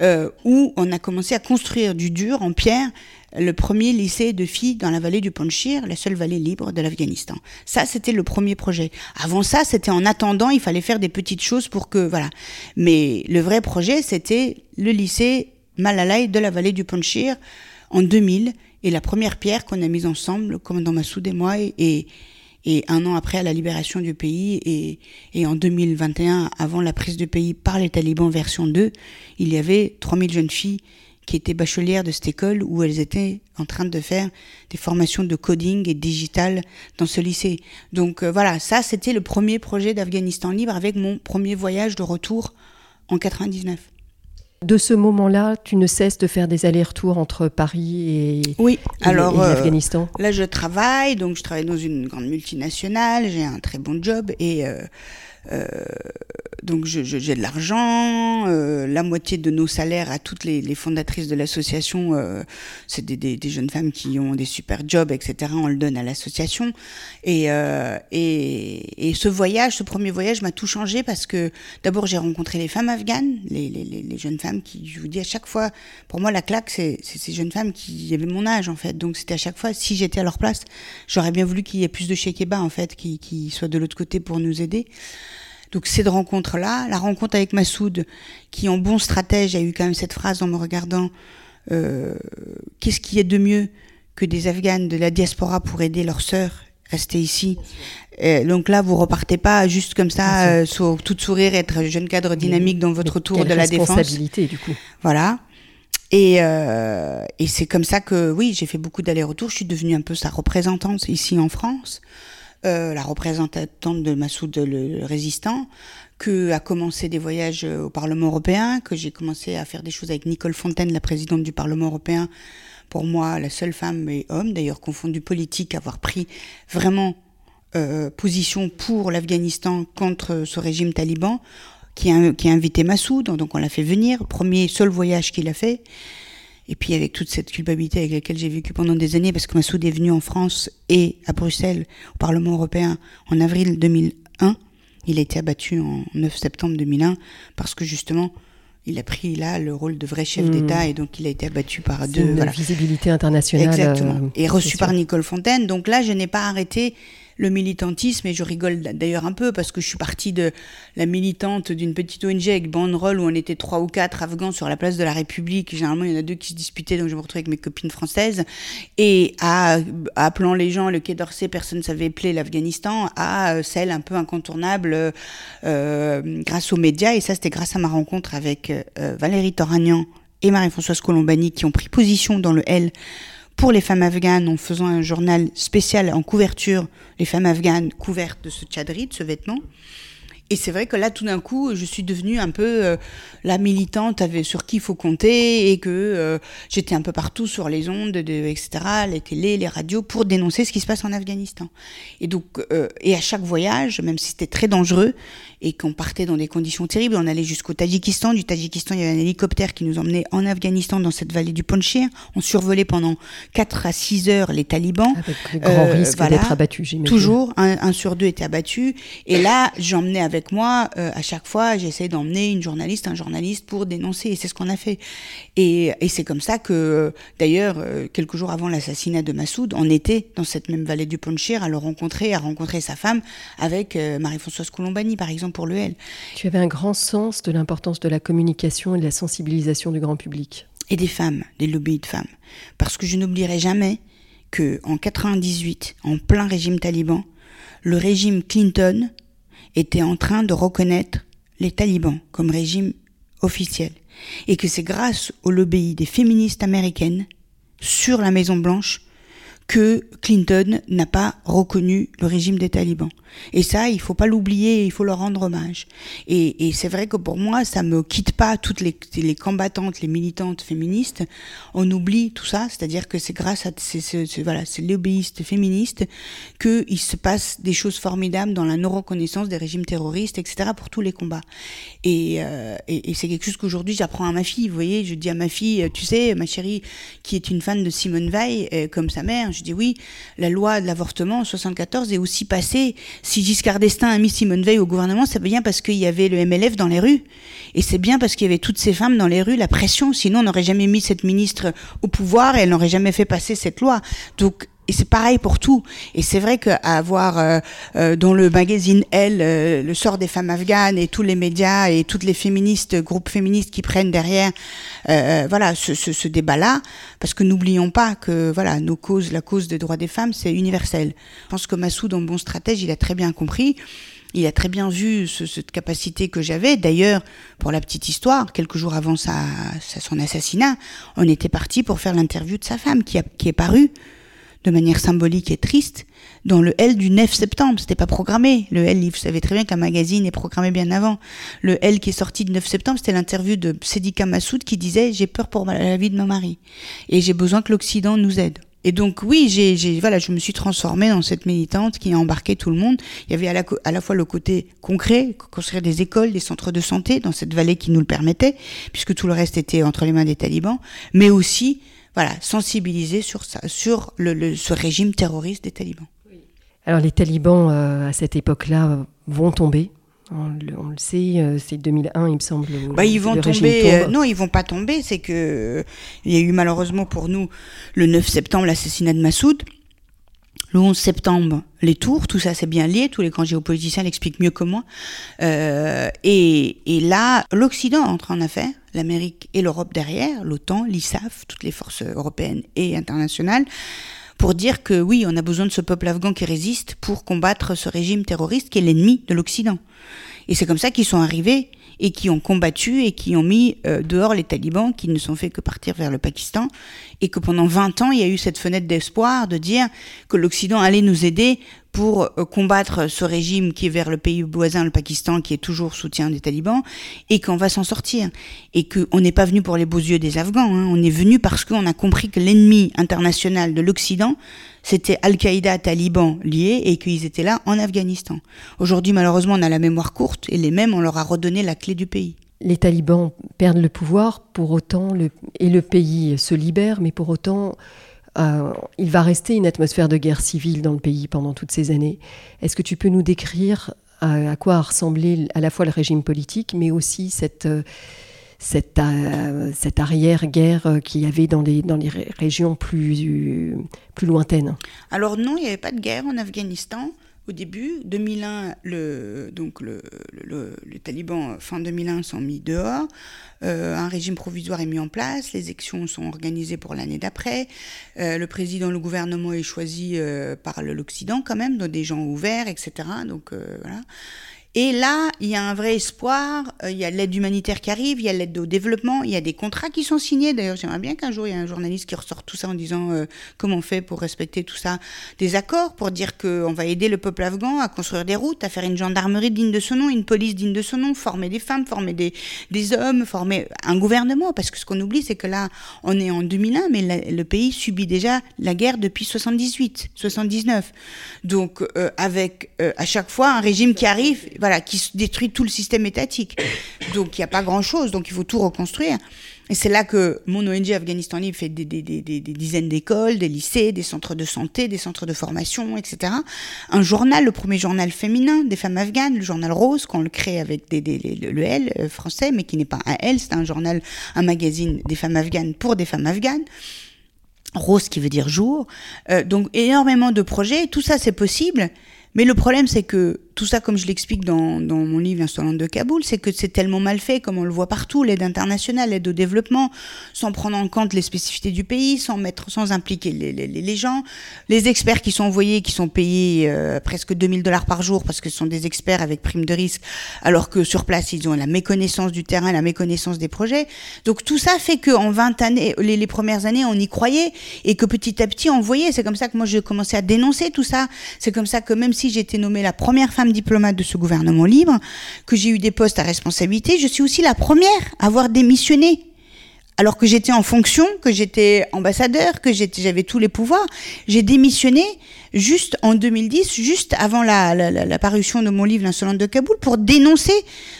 euh, où on a commencé à construire du dur en pierre le premier lycée de filles dans la vallée du Panchir, la seule vallée libre de l'Afghanistan. Ça, c'était le premier projet. Avant ça, c'était en attendant, il fallait faire des petites choses pour que, voilà. Mais le vrai projet, c'était le lycée Malalai de la vallée du Panchir en 2000. Et la première pierre qu'on a mise ensemble, le commandant Massoud et moi, et, et un an après la libération du pays et, et, en 2021, avant la prise du pays par les talibans version 2, il y avait 3000 jeunes filles qui étaient bachelières de cette école où elles étaient en train de faire des formations de coding et digital dans ce lycée. Donc euh, voilà, ça c'était le premier projet d'Afghanistan libre avec mon premier voyage de retour en 99. De ce moment-là, tu ne cesses de faire des allers-retours entre Paris et, oui, alors, euh, l'Afghanistan? Là, je travaille, donc je travaille dans une grande multinationale, j'ai un très bon job et euh, donc j'ai de l'argent, euh, la moitié de nos salaires à toutes les, fondatrices de l'association, euh, c'est des, jeunes femmes qui ont des super jobs, etc. On le donne à l'association. Et, et, ce voyage, ce premier voyage m'a tout changé parce que d'abord j'ai rencontré les femmes afghanes, les, les, jeunes femmes qui, je vous dis à chaque fois, pour moi la claque c'est ces jeunes femmes qui avaient mon âge en fait. Donc c'était à chaque fois, si j'étais à leur place, j'aurais bien voulu qu'il y ait plus de Shekeba en fait, qui, qui soient de l'autre côté pour nous aider. Donc cette rencontre-là, la rencontre avec Massoud, qui en bon stratège a eu quand même cette phrase en me regardant, euh, qu'est-ce qui est de mieux que des Afghanes de la diaspora pour aider leurs sœurs rester ici? donc là, vous repartez pas juste comme ça, euh, sur tout sourire, être jeune cadre dynamique dans votre tour de la défense. responsabilité, du coup. Voilà. Et, euh, et c'est comme ça que, oui, j'ai fait beaucoup d'allers-retours. Je suis devenue un peu sa représentante ici en France. Euh, la représentante de Massoud le résistant, que a commencé des voyages euh, au Parlement européen, que j'ai commencé à faire des choses avec Nicole Fontaine, la présidente du Parlement européen, pour moi la seule femme et homme, d'ailleurs confondu politique, avoir pris vraiment euh, position pour l'Afghanistan contre ce régime taliban, qui a, qui a invité Massoud, donc on l'a fait venir, premier seul voyage qu'il a fait. Et puis avec toute cette culpabilité avec laquelle j'ai vécu pendant des années, parce que Massoud est venu en France et à Bruxelles, au Parlement européen, en avril 2001. Il a été abattu en 9 septembre 2001 parce que justement, il a pris là le rôle de vrai chef hmm. d'État et donc il a été abattu par deux. Une visibilité internationale. Exactement. Euh, et reçu par Nicole Fontaine. Donc là, je n'ai pas arrêté le militantisme, et je rigole d'ailleurs un peu parce que je suis partie de la militante d'une petite ONG avec banderole où on était trois ou quatre Afghans sur la place de la République. Généralement, il y en a deux qui se disputaient, donc je me retrouvais avec mes copines françaises. Et à, appelant les gens le Quai d'Orsay, personne ne savait appeler l'Afghanistan, à euh, celle un peu incontournable euh, grâce aux médias. Et ça, c'était grâce à ma rencontre avec euh, Valérie Toragnan et Marie-Françoise Colombani qui ont pris position dans le L pour les femmes afghanes en faisant un journal spécial en couverture, les femmes afghanes couvertes de ce tchadri, de ce vêtement. Et c'est vrai que là, tout d'un coup, je suis devenue un peu euh, la militante sur qui il faut compter et que euh, j'étais un peu partout sur les ondes, de, etc., les télés, les radios, pour dénoncer ce qui se passe en Afghanistan. Et donc, euh, et à chaque voyage, même si c'était très dangereux et qu'on partait dans des conditions terribles, on allait jusqu'au Tadjikistan. Du Tadjikistan, il y avait un hélicoptère qui nous emmenait en Afghanistan, dans cette vallée du Panjshir. On survolait pendant 4 à 6 heures les talibans. Avec le grand risque d'être abattu, j'imagine. Toujours, un, un, sur deux était abattu. Et là, j'emmenais avec avec moi, euh, à chaque fois, j'essaie d'emmener une journaliste, un journaliste pour dénoncer, et c'est ce qu'on a fait. Et, c'est comme ça que, d'ailleurs, euh, quelques jours avant l'assassinat de Massoud, on était dans cette même vallée du Ponchir à le rencontrer, à rencontrer sa femme avec euh, Marie-Françoise Colombani, par exemple, pour le L. Tu avais un grand sens de l'importance de la communication et de la sensibilisation du grand public. Et des femmes, des lobbies de femmes. Parce que je n'oublierai jamais que en 98, en plein régime taliban, le régime Clinton était en train de reconnaître les talibans comme régime officiel et que c'est grâce au lobby des féministes américaines sur la Maison Blanche que Clinton n'a pas reconnu le régime des talibans. Et ça, il faut pas l'oublier, il faut leur rendre hommage. Et, et c'est vrai que pour moi, ça me quitte pas toutes les, les combattantes, les militantes féministes. On oublie tout ça, c'est-à-dire que c'est grâce à ces, ces, voilà, ces lobbyistes féministes qu'il se passe des choses formidables dans la non-reconnaissance des régimes terroristes, etc. pour tous les combats. Et, euh, et, c'est quelque chose qu'aujourd'hui j'apprends à ma fille. Vous voyez, je dis à ma fille, tu sais, ma chérie, qui est une fan de Simone Veil, euh, comme sa mère, je dis oui, la loi de l'avortement en 74 est aussi passée si Giscard d'Estaing a mis Simone Veil au gouvernement, c'est bien parce qu'il y avait le MLF dans les rues. Et c'est bien parce qu'il y avait toutes ces femmes dans les rues, la pression. Sinon, on n'aurait jamais mis cette ministre au pouvoir et elle n'aurait jamais fait passer cette loi. Donc, et c'est pareil pour tout. Et c'est vrai qu'avoir euh, euh, dans le magazine Elle euh, le sort des femmes afghanes et tous les médias et toutes les féministes, groupes féministes qui prennent derrière, euh, voilà, ce, ce, ce débat-là, parce que n'oublions pas que voilà, nos causes, la cause des droits des femmes, c'est universel. Je pense que Massoud, en bon stratège, il a très bien compris. Il a très bien vu ce, cette capacité que j'avais. D'ailleurs, pour la petite histoire, quelques jours avant sa, sa son assassinat, on était parti pour faire l'interview de sa femme qui, a, qui est parue de manière symbolique et triste, dans le L du 9 septembre. C'était pas programmé. Le L, vous savez très bien qu'un magazine est programmé bien avant. Le L qui est sorti le 9 septembre, c'était l'interview de Sedika Massoud qui disait J'ai peur pour la vie de ma mari. Et j'ai besoin que l'Occident nous aide. Et donc oui, j'ai, voilà, je me suis transformée dans cette militante qui a embarqué tout le monde. Il y avait à la, à la fois le côté concret, construire des écoles, des centres de santé dans cette vallée qui nous le permettait, puisque tout le reste était entre les mains des talibans, mais aussi voilà, sensibiliser sur, ça, sur le, ce régime terroriste des talibans. Alors les talibans, euh, à cette époque-là, vont tomber. On le, sait, euh, c'est 2001, il me semble. Bah, ils vont tomber. Euh, non, ils vont pas tomber. C'est que il y a eu malheureusement pour nous le 9 septembre l'assassinat de Massoud. Le 11 septembre, les tours, tout ça c'est bien lié, tous les grands géopoliticiens l'expliquent mieux que moi. et, et, là, l'Occident entre en affaire, l'Amérique et l'Europe derrière, l'OTAN, l'ISAF, toutes les forces européennes et internationales pour dire que oui, on a besoin de ce peuple afghan qui résiste pour combattre ce régime terroriste qui est l'ennemi de l'Occident. Et c'est comme ça qu'ils sont arrivés et qui ont combattu et qui ont mis euh, dehors les talibans qui ne sont fait que partir vers le Pakistan et que pendant 20 ans, il y a eu cette fenêtre d'espoir de dire que l'Occident allait nous aider pour euh, combattre ce régime qui est vers le pays voisin, le Pakistan, qui est toujours soutien des talibans, et qu'on va s'en sortir. Et qu'on n'est pas venu pour les beaux yeux des Afghans, hein. on est venu parce qu'on a compris que l'ennemi international de l'Occident, c'était Al-Qaïda, talibans liés, et qu'ils étaient là en Afghanistan. Aujourd'hui, malheureusement, on a la mémoire courte, et les mêmes, on leur a redonné la clé du pays les talibans perdent le pouvoir, pour autant, et le pays se libère, mais pour autant, euh, il va rester une atmosphère de guerre civile dans le pays pendant toutes ces années. Est-ce que tu peux nous décrire à, quoi a ressemblé à la fois le régime politique, mais aussi cette, euh, cette, euh, cette arrière-guerre qu'il y avait dans les, régions plus, lointaines Alors non, il n'y avait pas de guerre en Afghanistan au début. 2001, le, donc le, le, les talibans, fin 2001, sont mis dehors. Euh, un régime provisoire est mis en place. Les élections sont organisées pour l'année d'après. Euh, le président, le gouvernement est choisi euh, par l'Occident quand même, donc des gens ouverts, etc. Donc voilà. Et là, il y a un vrai espoir, euh, il y a l'aide humanitaire qui arrive, il y a l'aide au développement, il y a des contrats qui sont signés. D'ailleurs, j'aimerais bien qu'un jour, il y ait un journaliste qui ressort tout ça en disant euh, comment on fait pour respecter tout ça. Des accords pour dire qu'on va aider le peuple afghan à construire des routes, à faire une gendarmerie digne de son nom, une police digne de son nom, former des femmes, former des, hommes, former un gouvernement. Parce que ce qu'on oublie, c'est que là, on est en 2001, mais le pays subit déjà la guerre depuis 78, 79. Donc, euh, avec à chaque fois un régime qui arrive qui détruit tout le système étatique. Donc il n'y a pas grand-chose, donc il faut tout reconstruire. Et c'est là que mon ONG Afghanistan Libre fait des dizaines d'écoles, des lycées, des centres de santé, des centres de formation, etc. Un journal, le premier journal féminin des femmes afghanes, le journal Rose, qu'on le crée avec des, le L euh, français, mais qui n'est pas un L, c'est un journal, un magazine des femmes afghanes pour des femmes afghanes. Rose qui veut dire jour. Euh, donc énormément de projets, tout ça c'est possible. Mais le problème c'est que tout ça, comme je l'explique dans, dans, mon livre L'insolente de Kaboul, c'est que c'est tellement mal fait, comme on le voit partout, l'aide internationale, l'aide au développement, sans prendre en compte les spécificités du pays, sans mettre, sans impliquer les, les, les gens, les experts qui sont envoyés, qui sont payés euh, presque 2000 dollars par jour parce que ce sont des experts avec prime de risque, alors que sur place ils ont la méconnaissance du terrain, la méconnaissance des projets. Donc tout ça fait que en 20 années, les, les premières années, on y croyait et que petit à petit on voyait. C'est comme ça que moi j'ai commencé à dénoncer tout ça. C'est comme ça que même si été nommée la première femme diplomate de ce gouvernement libre, que j'ai eu des postes à responsabilité, je suis aussi la première à avoir démissionné. Alors que j'étais en fonction, que j'étais ambassadeur, que j'avais tous les pouvoirs, j'ai démissionné juste en 2010, juste avant la, parution de mon livre L'insolente de Kaboul, pour dénoncer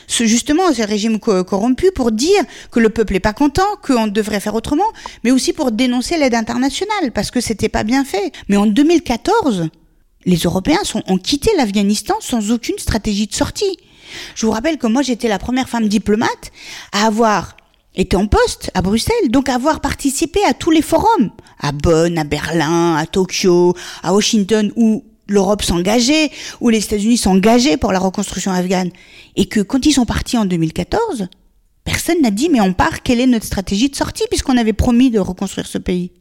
ce, justement ce régime corrompu, pour dire que le peuple n'est pas content, qu'on devrait faire autrement, mais aussi pour dénoncer l'aide internationale, parce que c'était pas bien fait. Mais en 2014, les Européens ont quitté l'Afghanistan sans aucune stratégie de sortie. Je vous rappelle que moi j'étais la première femme diplomate à avoir été en poste à Bruxelles, donc à avoir participé à tous les forums, à Bonn, à Berlin, à Tokyo, à Washington, où l'Europe s'engageait, où les États-Unis s'engageaient pour la reconstruction afghane. Et que quand ils sont partis en 2014, personne n'a dit mais on part, quelle est notre stratégie de sortie puisqu'on avait promis de reconstruire ce pays.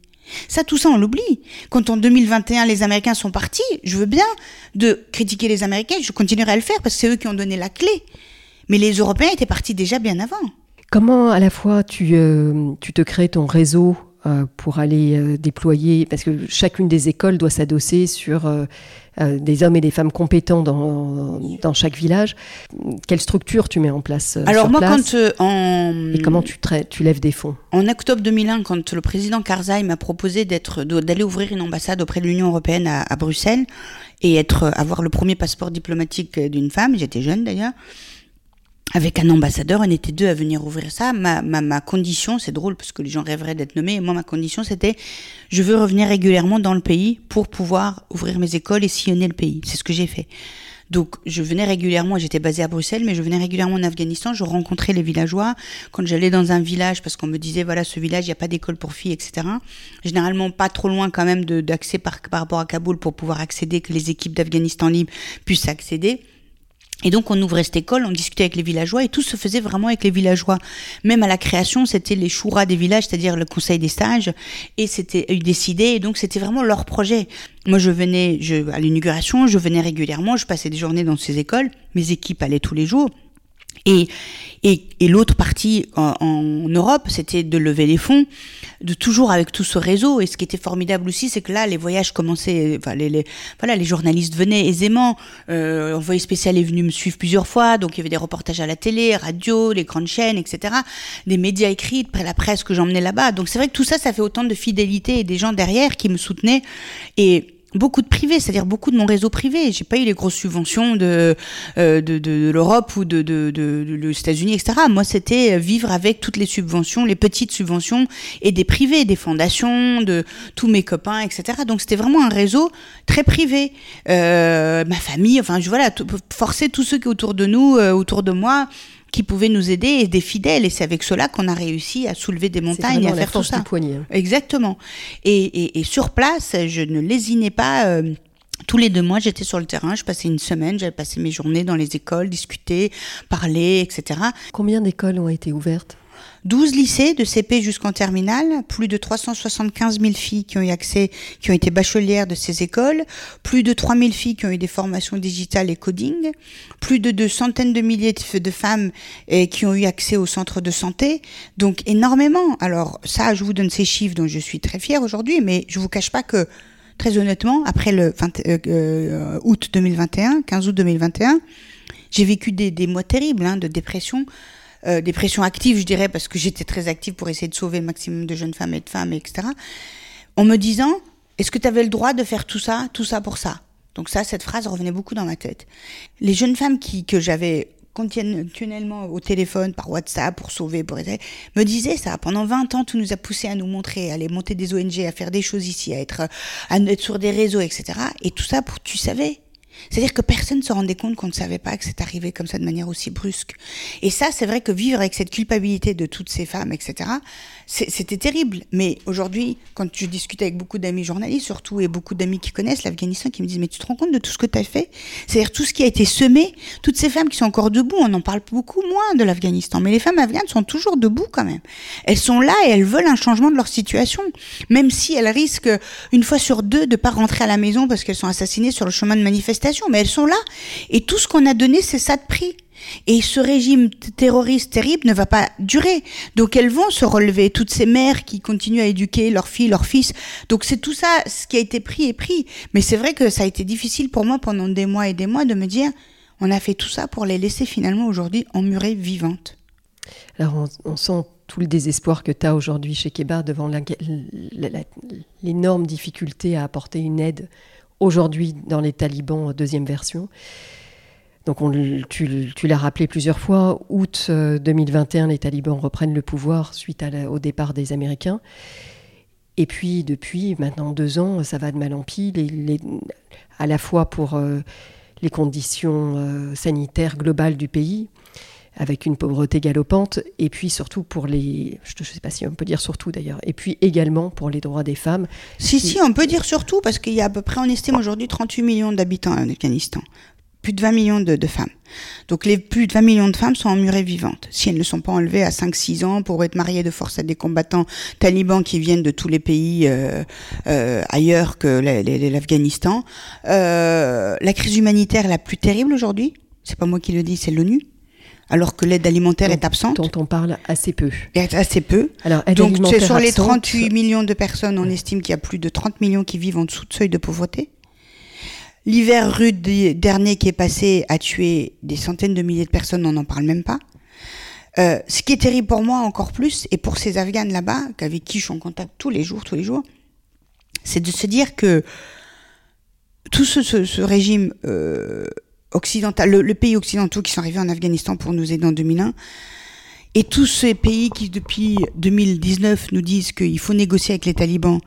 Ça, tout ça, on l'oublie. Quand en 2021, les Américains sont partis, je veux bien de critiquer les Américains, je continuerai à le faire parce que c'est eux qui ont donné la clé. Mais les Européens étaient partis déjà bien avant. Comment à la fois tu, euh, tu te crées ton réseau pour aller déployer, parce que chacune des écoles doit s'adosser sur euh, des hommes et des femmes compétents dans, dans chaque village. Quelle structure tu mets en place euh, Alors sur moi, place quand euh, en... Et comment tu, tu lèves des fonds? En octobre 2001, quand le président Karzai m'a proposé d'être, d'aller ouvrir une ambassade auprès de l'Union européenne à, à, Bruxelles et être, avoir le premier passeport diplomatique d'une femme, j'étais jeune d'ailleurs, avec un ambassadeur, on était deux à venir ouvrir ça. Ma, ma, ma condition, c'est drôle parce que les gens rêveraient d'être nommés, et moi ma condition c'était, je veux revenir régulièrement dans le pays pour pouvoir ouvrir mes écoles et sillonner le pays. C'est ce que j'ai fait. Donc je venais régulièrement, j'étais basée à Bruxelles, mais je venais régulièrement en Afghanistan, je rencontrais les villageois. Quand j'allais dans un village, parce qu'on me disait, voilà, ce village, il n'y a pas d'école pour filles, etc. Généralement pas trop loin quand même d'accès par, par rapport à Kaboul pour pouvoir accéder, que les équipes d'Afghanistan libre puissent accéder. Et donc on ouvrait cette école, on discutait avec les villageois et tout se faisait vraiment avec les villageois. Même à la création, c'était les chouras des villages, c'est-à-dire le conseil des stages, et c'était décidé, et donc c'était vraiment leur projet. Moi je venais je, à l'inauguration, je venais régulièrement, je passais des journées dans ces écoles, mes équipes allaient tous les jours. Et, et, et l'autre partie en, en Europe, c'était de lever les fonds, de toujours avec tout ce réseau. Et ce qui était formidable aussi, c'est que là, les voyages commençaient. Enfin, les, les, voilà, les journalistes venaient aisément. Euh, Envoyé spécial est venu me suivre plusieurs fois, donc il y avait des reportages à la télé, radio, les grandes chaînes, etc. Des médias écrits, près la presse que j'emmenais là-bas. Donc c'est vrai que tout ça, ça fait autant de fidélité et des gens derrière qui me soutenaient. Et beaucoup de privés, c'est-à-dire beaucoup de mon réseau privé. J'ai pas eu les grosses subventions de euh, de, de, de l'Europe ou de, de, de, États-Unis, etc. Moi, c'était vivre avec toutes les subventions, les petites subventions et des privés, des fondations, de tous mes copains, etc. Donc c'était vraiment un réseau très privé. Euh, ma famille, enfin, je voilà, forcer tous ceux qui autour de nous, euh, autour de moi qui pouvaient nous aider et des fidèles. Et c'est avec cela qu'on a réussi à soulever des montagnes et à faire tout ça. Poignet. Exactement. Et, et, et, sur place, je ne lésinais pas. Euh, tous les deux mois, j'étais sur le terrain, je passais une semaine, j'avais passé mes journées dans les écoles, discuter, parler, etc. Combien d'écoles ont été ouvertes? 12 lycées de CP jusqu'en terminale, plus de 375 000 filles qui ont eu accès, qui ont été bachelières de ces écoles, plus de 3 000 filles qui ont eu des formations digitales et coding, plus de deux centaines de milliers de femmes eh, qui ont eu accès au centre de santé, donc énormément. Alors ça, je vous donne ces chiffres dont je suis très fière aujourd'hui, mais je vous cache pas que très honnêtement, après le 20, euh, euh, août 2021, 15 août 2021, j'ai vécu des, des mois terribles hein, de dépression euh, dépression active, je dirais, parce que j'étais très active pour essayer de sauver le maximum de jeunes femmes et de femmes, etc. En me disant, est-ce que tu avais le droit de faire tout ça, tout ça pour ça? Donc ça, cette phrase revenait beaucoup dans ma tête. Les jeunes femmes qui, que j'avais continuellement au téléphone, par WhatsApp, pour sauver, pour me disaient ça. Pendant 20 ans, tout nous a poussé à nous montrer, à aller monter des ONG, à faire des choses ici, à être, à être sur des réseaux, etc. Et tout ça, pour, tu savais, c'est-à-dire que personne ne se rendait compte qu'on ne savait pas que c'est arrivé comme ça de manière aussi brusque. Et ça, c'est vrai que vivre avec cette culpabilité de toutes ces femmes, etc., c'était terrible. Mais aujourd'hui, quand je discute avec beaucoup d'amis journalistes, surtout, et beaucoup d'amis qui connaissent l'Afghanistan, qui me disent, mais tu te rends compte de tout ce que tu as fait? C'est-à-dire tout ce qui a été semé, toutes ces femmes qui sont encore debout, on en parle beaucoup moins de l'Afghanistan, mais les femmes afghanes sont toujours debout quand même. Elles sont là et elles veulent un changement de leur situation, même si elles risquent, une fois sur deux, de pas rentrer à la maison parce qu'elles sont assassinées sur le chemin de manifestation, mais elles sont là. Et tout ce qu'on a donné, c'est ça de prix. Et ce régime terroriste terrible ne va pas durer. Donc elles vont se relever, toutes ces mères qui continuent à éduquer leurs filles, leurs fils. Donc c'est tout ça, ce qui a été pris est pris. Mais c'est vrai que ça a été difficile pour moi pendant des mois et des mois de me dire, on a fait tout ça pour les laisser finalement aujourd'hui emmurées vivantes. Alors on, sent tout le désespoir que tu as aujourd'hui chez Kébar devant l'énorme difficulté à apporter une aide aujourd'hui dans les talibans deuxième version. Donc on, tu, tu l'as rappelé plusieurs fois, août 2021, euh, les talibans reprennent le pouvoir suite à la, au départ des Américains. Et puis depuis maintenant deux ans, ça va de mal en pis, les, les, à la fois pour euh, les conditions euh, sanitaires globales du pays, avec une pauvreté galopante, et puis surtout pour les, je ne sais pas si on peut dire surtout d'ailleurs, et puis également pour les droits des femmes. Si, qui... si, on peut dire surtout, parce qu'il y a à peu près, on estime aujourd'hui 38 millions d'habitants en Afghanistan plus de 20 millions de, de, femmes. Donc les plus de 20 millions de femmes sont emmurées vivantes. Si elles ne sont pas enlevées à 5-6 ans pour être mariées de force à des combattants talibans qui viennent de tous les pays euh, euh, ailleurs que l'Afghanistan. Euh, la crise humanitaire la plus terrible aujourd'hui, c'est pas moi qui le dis, c'est l'ONU. alors que l'aide alimentaire est absente. Dont on parle assez peu. assez peu. Alors, Donc, c'est sur les 38 millions de personnes, on estime qu'il y a plus de 30 millions qui vivent en dessous de seuil de pauvreté. L'hiver rude dernier qui est passé a tué des centaines de milliers de personnes, on n'en parle même pas. Euh, ce qui est terrible pour moi encore plus, et pour ces Afghanes là-bas, avec qui je suis en contact tous les jours, tous les jours, c'est de se dire que tout ce, régime euh, occidental, le, pays occidentaux qui sont arrivés en Afghanistan pour nous aider en 2001, et tous ces pays qui depuis 2019 nous disent qu'il faut négocier avec les talibans,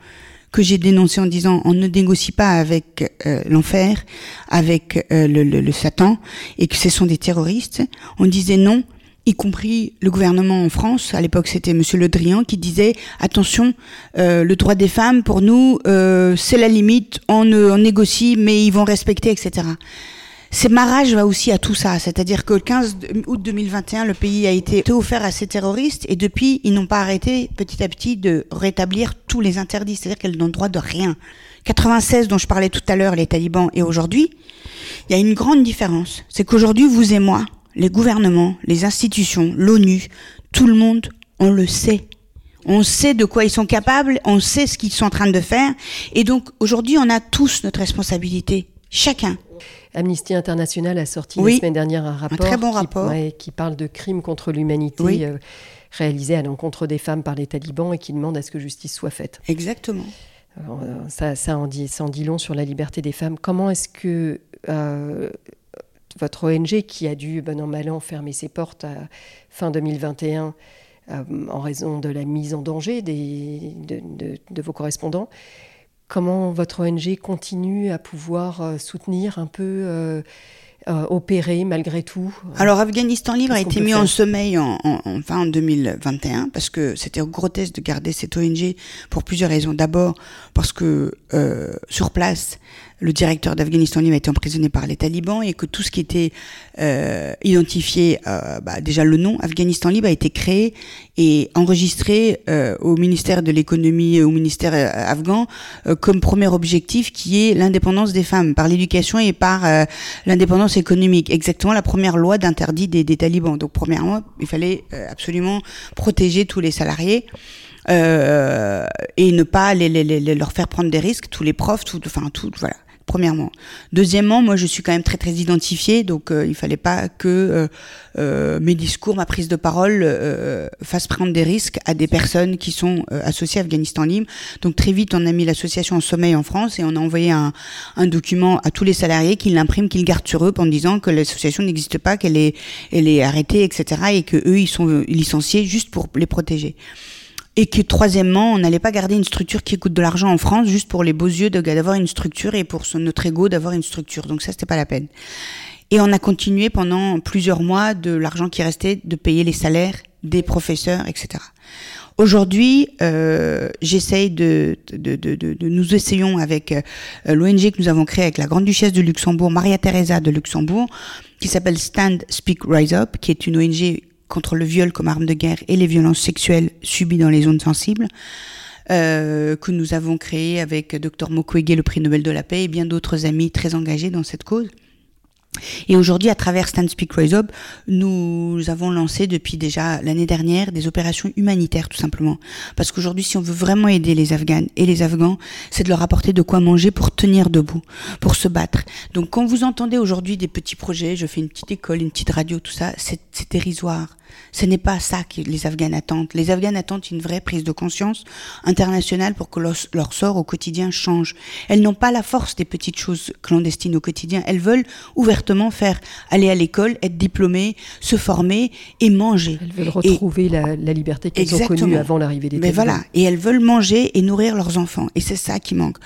que j'ai dénoncé en disant on ne négocie pas avec euh, l'enfer, avec le, le, Satan, et que ce sont des terroristes, on disait non, y compris le gouvernement en France. À l'époque, c'était Monsieur Le Drian qui disait attention, euh, le droit des femmes pour nous, euh, c'est la limite. On, négocie, mais ils vont respecter, etc. C'est marrage va aussi à tout ça, c'est-à-dire que le 15 août 2021, le pays a été offert à ces terroristes et depuis, ils n'ont pas arrêté petit à petit de rétablir tous les interdits, c'est-à-dire qu'elles n'ont droit de rien. 96 dont je parlais tout à l'heure, les talibans, et aujourd'hui, il y a une grande différence. C'est qu'aujourd'hui, vous et moi, les gouvernements, les institutions, l'ONU, tout le monde, on le sait. On sait de quoi ils sont capables, on sait ce qu'ils sont en train de faire. Et donc aujourd'hui, on a tous notre responsabilité, chacun. Amnesty International a sorti la semaine dernière un rapport, très bon qui, rapport. qui parle de crimes contre l'humanité euh, réalisés à l'encontre des femmes par les talibans et qui demande à ce que justice soit faite. Exactement. Euh, ça, ça, en dit, ça en dit long sur la liberté des femmes. Comment est-ce que euh, votre ONG qui a dû, ben an mal an, fermer ses portes à fin 2021 euh, en raison de la mise en danger des, de, vos correspondants. Comment votre ONG continue à pouvoir euh, soutenir un peu, euh, opérer malgré tout Alors Afghanistan Libre a été mis en sommeil en, en, fin 2021 parce que c'était grotesque de garder cette ONG pour plusieurs raisons. D'abord parce que sur place, le directeur d'Afghanistan Libre a été emprisonné par les talibans et que tout ce qui était euh, identifié, euh, bah, déjà le nom Afghanistan Libre a été créé et enregistré euh, au ministère de l'économie, au ministère euh, afghan, euh, comme premier objectif qui est l'indépendance des femmes par l'éducation et par euh, l'indépendance économique. Exactement la première loi d'interdit des, des, talibans. Donc premièrement, il fallait absolument protéger tous les salariés. Euh, et ne pas les, les, les, leur faire prendre des risques, tous les profs, tout, enfin tout, voilà premièrement. Deuxièmement, moi je suis quand même très très identifiée, donc euh, il fallait pas que euh, euh, mes discours, ma prise de parole fassent prendre des risques à des personnes qui sont associées à Afghanistan Libre. Donc très vite, on a mis l'association en sommeil en France et on a envoyé un, un document à tous les salariés qu'ils l'impriment, qu'ils gardent sur eux en disant que l'association n'existe pas, qu'elle est, elle est arrêtée, etc. et que eux ils sont licenciés juste pour les protéger et que troisièmement, on n'allait pas garder une structure qui coûte de l'argent en France juste pour les beaux yeux d'avoir une structure et pour notre ego d'avoir une structure. Donc ça, c'était pas la peine. Et on a continué pendant plusieurs mois de l'argent qui restait de payer les salaires des professeurs, etc. Aujourd'hui, euh, j'essaye de, de, de, de, nous essayons avec euh, l'ONG que nous avons créée avec la Grande Duchesse de Luxembourg, Maria Teresa de Luxembourg, qui s'appelle Stand, Speak, Rise Up, qui est une ONG contre le viol comme arme de guerre et les violences sexuelles subies dans les zones sensibles, euh, que nous avons créé avec Dr Mukwege, le prix Nobel de la paix, et bien d'autres amis très engagés dans cette cause. Et aujourd'hui, à travers Stand Speak Rise Up, nous avons lancé depuis déjà l'année dernière des opérations humanitaires, tout simplement. Parce qu'aujourd'hui, si on veut vraiment aider les Afghanes et les Afghans, c'est de leur apporter de quoi manger pour tenir debout, pour se battre. Donc, quand vous entendez aujourd'hui des petits projets, je fais une petite école, une petite radio, tout ça, c'est dérisoire. Ce n'est pas ça que les Afghans attendent. Les Afghans attendent une vraie prise de conscience internationale pour que leur, sort au quotidien change. Elles n'ont pas la force des petites choses clandestines au quotidien. Elles veulent ouvertement faire aller à l'école, être diplômées, se former et manger. Elles veulent retrouver la, liberté qu'elles ont connue avant l'arrivée des Mais voilà, et elles veulent manger et nourrir leurs enfants. Et c'est ça qui manque.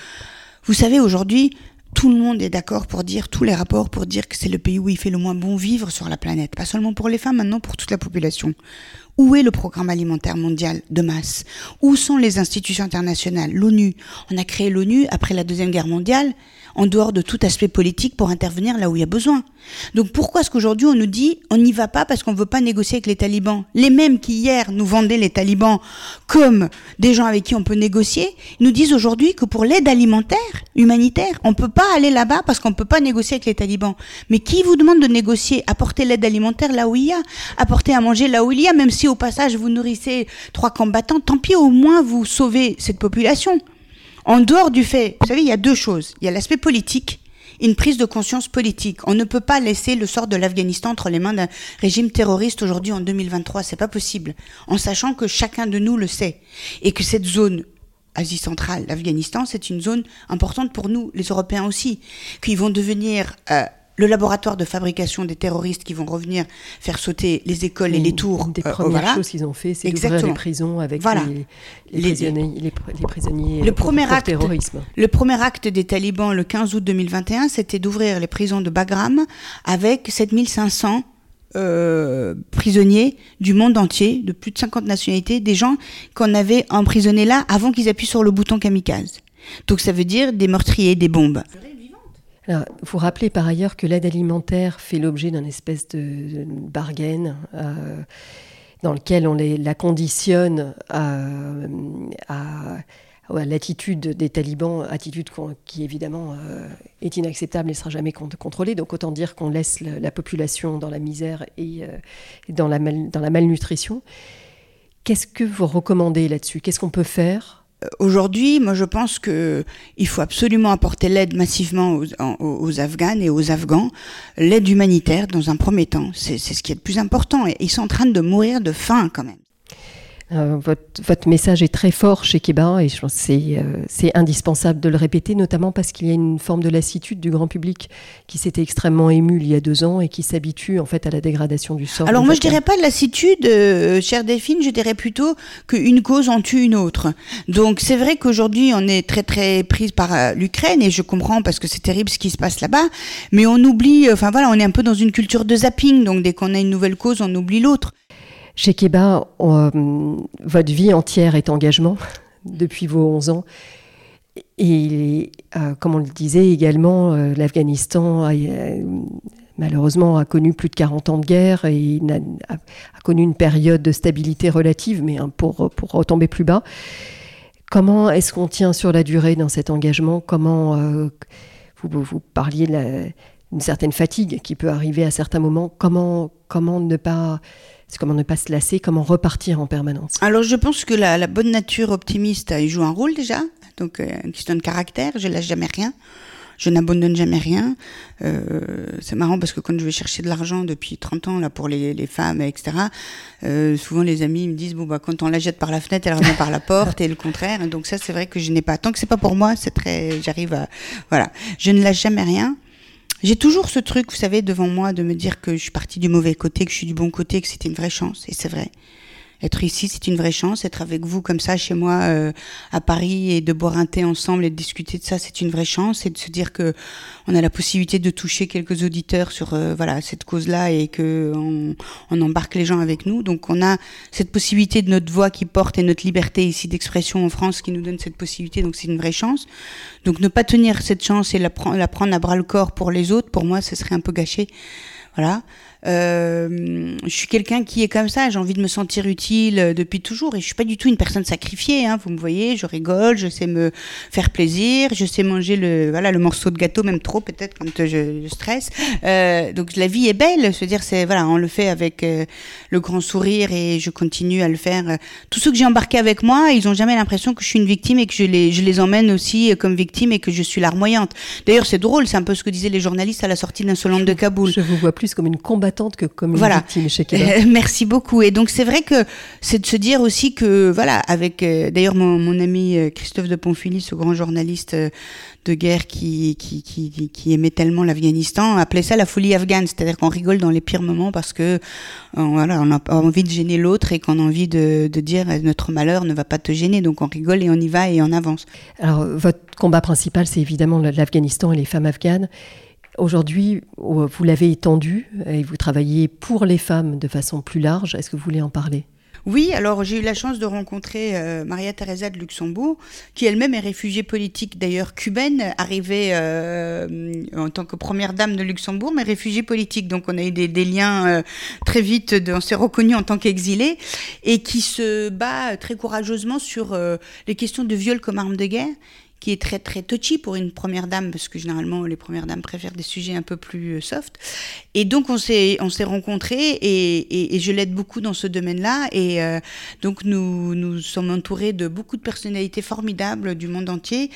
Vous savez, aujourd'hui, tout le monde est d'accord pour dire, tous les rapports pour dire que c'est le pays où il fait le moins bon vivre sur la planète. Pas seulement pour les femmes, maintenant pour toute la population. Où est le programme alimentaire mondial de masse? Où sont les institutions internationales? L'ONU. On a créé l'ONU après la Deuxième Guerre mondiale en dehors de tout aspect politique pour intervenir là où il y a besoin. Donc pourquoi est-ce qu'aujourd'hui on nous dit on n'y va pas parce qu'on ne veut pas négocier avec les talibans? Les mêmes qui hier nous vendaient les talibans comme des gens avec qui on peut négocier, nous disent aujourd'hui que pour l'aide alimentaire, humanitaire, on ne peut pas aller là-bas parce qu'on ne peut pas négocier avec les talibans. Mais qui vous demande de négocier Apporter l'aide alimentaire là où il y a, apporter à manger là où il y a, même si au passage vous nourrissez trois combattants, tant pis au moins vous sauvez cette population. En dehors du fait, vous savez, il y a deux choses. Il y a l'aspect politique, une prise de conscience politique. On ne peut pas laisser le sort de l'Afghanistan entre les mains d'un régime terroriste aujourd'hui en 2023. C'est pas possible. En sachant que chacun de nous le sait. Et que cette zone Asie centrale, l'Afghanistan, c'est une zone importante pour nous, les Européens aussi, qu'ils vont devenir euh, le laboratoire de fabrication des terroristes qui vont revenir faire sauter les écoles et les tours. Une des euh, premières choses qu'ils ont fait, c'est d'ouvrir les prisons avec les, prisonniers, les, le premier acte, terrorisme. Le premier acte des talibans le 15 août 2021, c'était d'ouvrir les prisons de Bagram avec 7500 euh, prisonniers du monde entier, de plus de 50 nationalités, des gens qu'on avait emprisonnés là avant qu'ils appuient sur le bouton kamikaze. Donc ça veut dire des meurtriers, des bombes. Il faut rappeler par ailleurs que l'aide alimentaire fait l'objet d'une espèce de, bargain euh, dans lequel on la conditionne à, l'attitude des talibans, attitude qui évidemment euh, est inacceptable et ne sera jamais contrôlée. Donc autant dire qu'on laisse la, population dans la misère et euh, dans la malnutrition. Qu'est-ce que vous recommandez là-dessus? Qu'est-ce qu'on peut faire Aujourd'hui, moi je pense que il faut absolument apporter l'aide massivement aux, aux, Afghanes et aux Afghans, l'aide humanitaire dans un premier temps. C'est ce qui est le plus important. Et ils sont en train de mourir de faim quand même. Euh, votre, message est très fort chez Keba et je pense que euh, c'est indispensable de le répéter, notamment parce qu'il y a une forme de lassitude du grand public qui s'était extrêmement ému il y a deux ans et qui s'habitue en fait à la dégradation du sort. Alors moi je dirais pas de lassitude, euh, chère Delphine, je dirais plutôt qu'une cause en tue une autre. Donc c'est vrai qu'aujourd'hui on est très très prise par l'Ukraine et je comprends parce que c'est terrible ce qui se passe là-bas, mais on oublie, enfin voilà, on est un peu dans une culture de zapping, donc dès qu'on a une nouvelle cause on oublie l'autre. Chez Keba, euh, votre vie entière est engagement depuis vos 11 ans. Et euh, comme on le disait également, euh, l'Afghanistan malheureusement a connu plus de 40 ans de guerre et a, connu une période de stabilité relative, mais pour, pour retomber plus bas. Comment est-ce qu'on tient sur la durée dans cet engagement? Comment vous, vous, parliez d'une certaine fatigue qui peut arriver à certains moments Comment, comment ne pas c'est comment ne pas se lasser, comment repartir en permanence. Alors je pense que la, bonne nature optimiste, joue un rôle déjà, donc euh, une question de caractère, je lâche jamais rien. Je n'abandonne jamais rien. Euh, c'est marrant parce que quand je vais chercher de l'argent depuis 30 ans là pour les, les femmes, etc., euh, souvent les amis me disent bon bah quand on la jette par la fenêtre, elle revient par la porte et le contraire. donc ça c'est vrai que je n'ai pas. Tant que c'est pas pour moi, c'est très. J'arrive à voilà. Je ne lâche jamais rien. J'ai toujours ce truc, vous savez, devant moi de me dire que je suis partie du mauvais côté, que je suis du bon côté, que c'était une vraie chance. Et c'est vrai. Être ici, c'est une vraie chance. Être avec vous comme ça chez moi euh, à Paris et de boire un thé ensemble et de discuter de ça, c'est une vraie chance. Et de se dire que on a la possibilité de toucher quelques auditeurs sur euh, voilà cette cause-là et que on, on, embarque les gens avec nous. Donc on a cette possibilité de notre voix qui porte et notre liberté ici d'expression en France qui nous donne cette possibilité. Donc c'est une vraie chance. Donc ne pas tenir cette chance et la, la prendre à bras le corps pour les autres, pour moi, ce serait un peu gâché. Voilà. Euh, je suis quelqu'un qui est comme ça, j'ai envie de me sentir utile euh, depuis toujours et je suis pas du tout une personne sacrifiée. Hein, vous me voyez, je rigole, je sais me faire plaisir, je sais manger le voilà le morceau de gâteau, même trop peut-être quand je, je stresse. Euh, donc la vie est belle, se dire c'est voilà, on le fait avec euh, le grand sourire et je continue à le faire. Tous ceux que j'ai embarqués avec moi, ils ont jamais l'impression que je suis une victime et que je les je les emmène aussi comme victime et que je suis larmoyante. D'ailleurs, c'est drôle, c'est un peu ce que disaient les journalistes à la sortie d'Insolente de Kaboul. Je vous vois plus comme une combattante que comme une voilà. victime chez euh, merci beaucoup. Et donc c'est vrai que c'est de se dire aussi que voilà, avec euh, d'ailleurs mon, mon, ami euh, Christophe de Ponfilly, ce grand journaliste de guerre qui, qui, qui, qui aimait tellement l'Afghanistan, appelait ça la folie afghane, c'est-à-dire qu'on rigole dans les pires moments parce que voilà, on a envie de gêner l'autre et qu'on a envie de, de dire notre malheur ne va pas te gêner, donc on rigole et on y va et on avance. Alors votre combat principal, c'est évidemment l'Afghanistan et les femmes afghanes. Aujourd'hui, vous l'avez étendu et vous travaillez pour les femmes de façon plus large. Est-ce que vous voulez en parler? Oui, alors j'ai eu la chance de rencontrer euh, Maria Teresa de Luxembourg, qui elle-même est réfugiée politique, d'ailleurs cubaine, arrivée euh, en tant que première dame de Luxembourg, mais réfugiée politique. Donc on a eu des, liens euh, très vite, on s'est reconnus en tant qu'exilés, et qui se bat très courageusement sur les questions de viol comme arme de guerre qui est très très touchy pour une première dame parce que généralement les premières dames préfèrent des sujets un peu plus euh, soft. Et donc on s'est on s'est rencontrés et, je l'aide beaucoup dans ce domaine-là. Et euh, donc nous nous sommes entourés de beaucoup de personnalités formidables du monde entier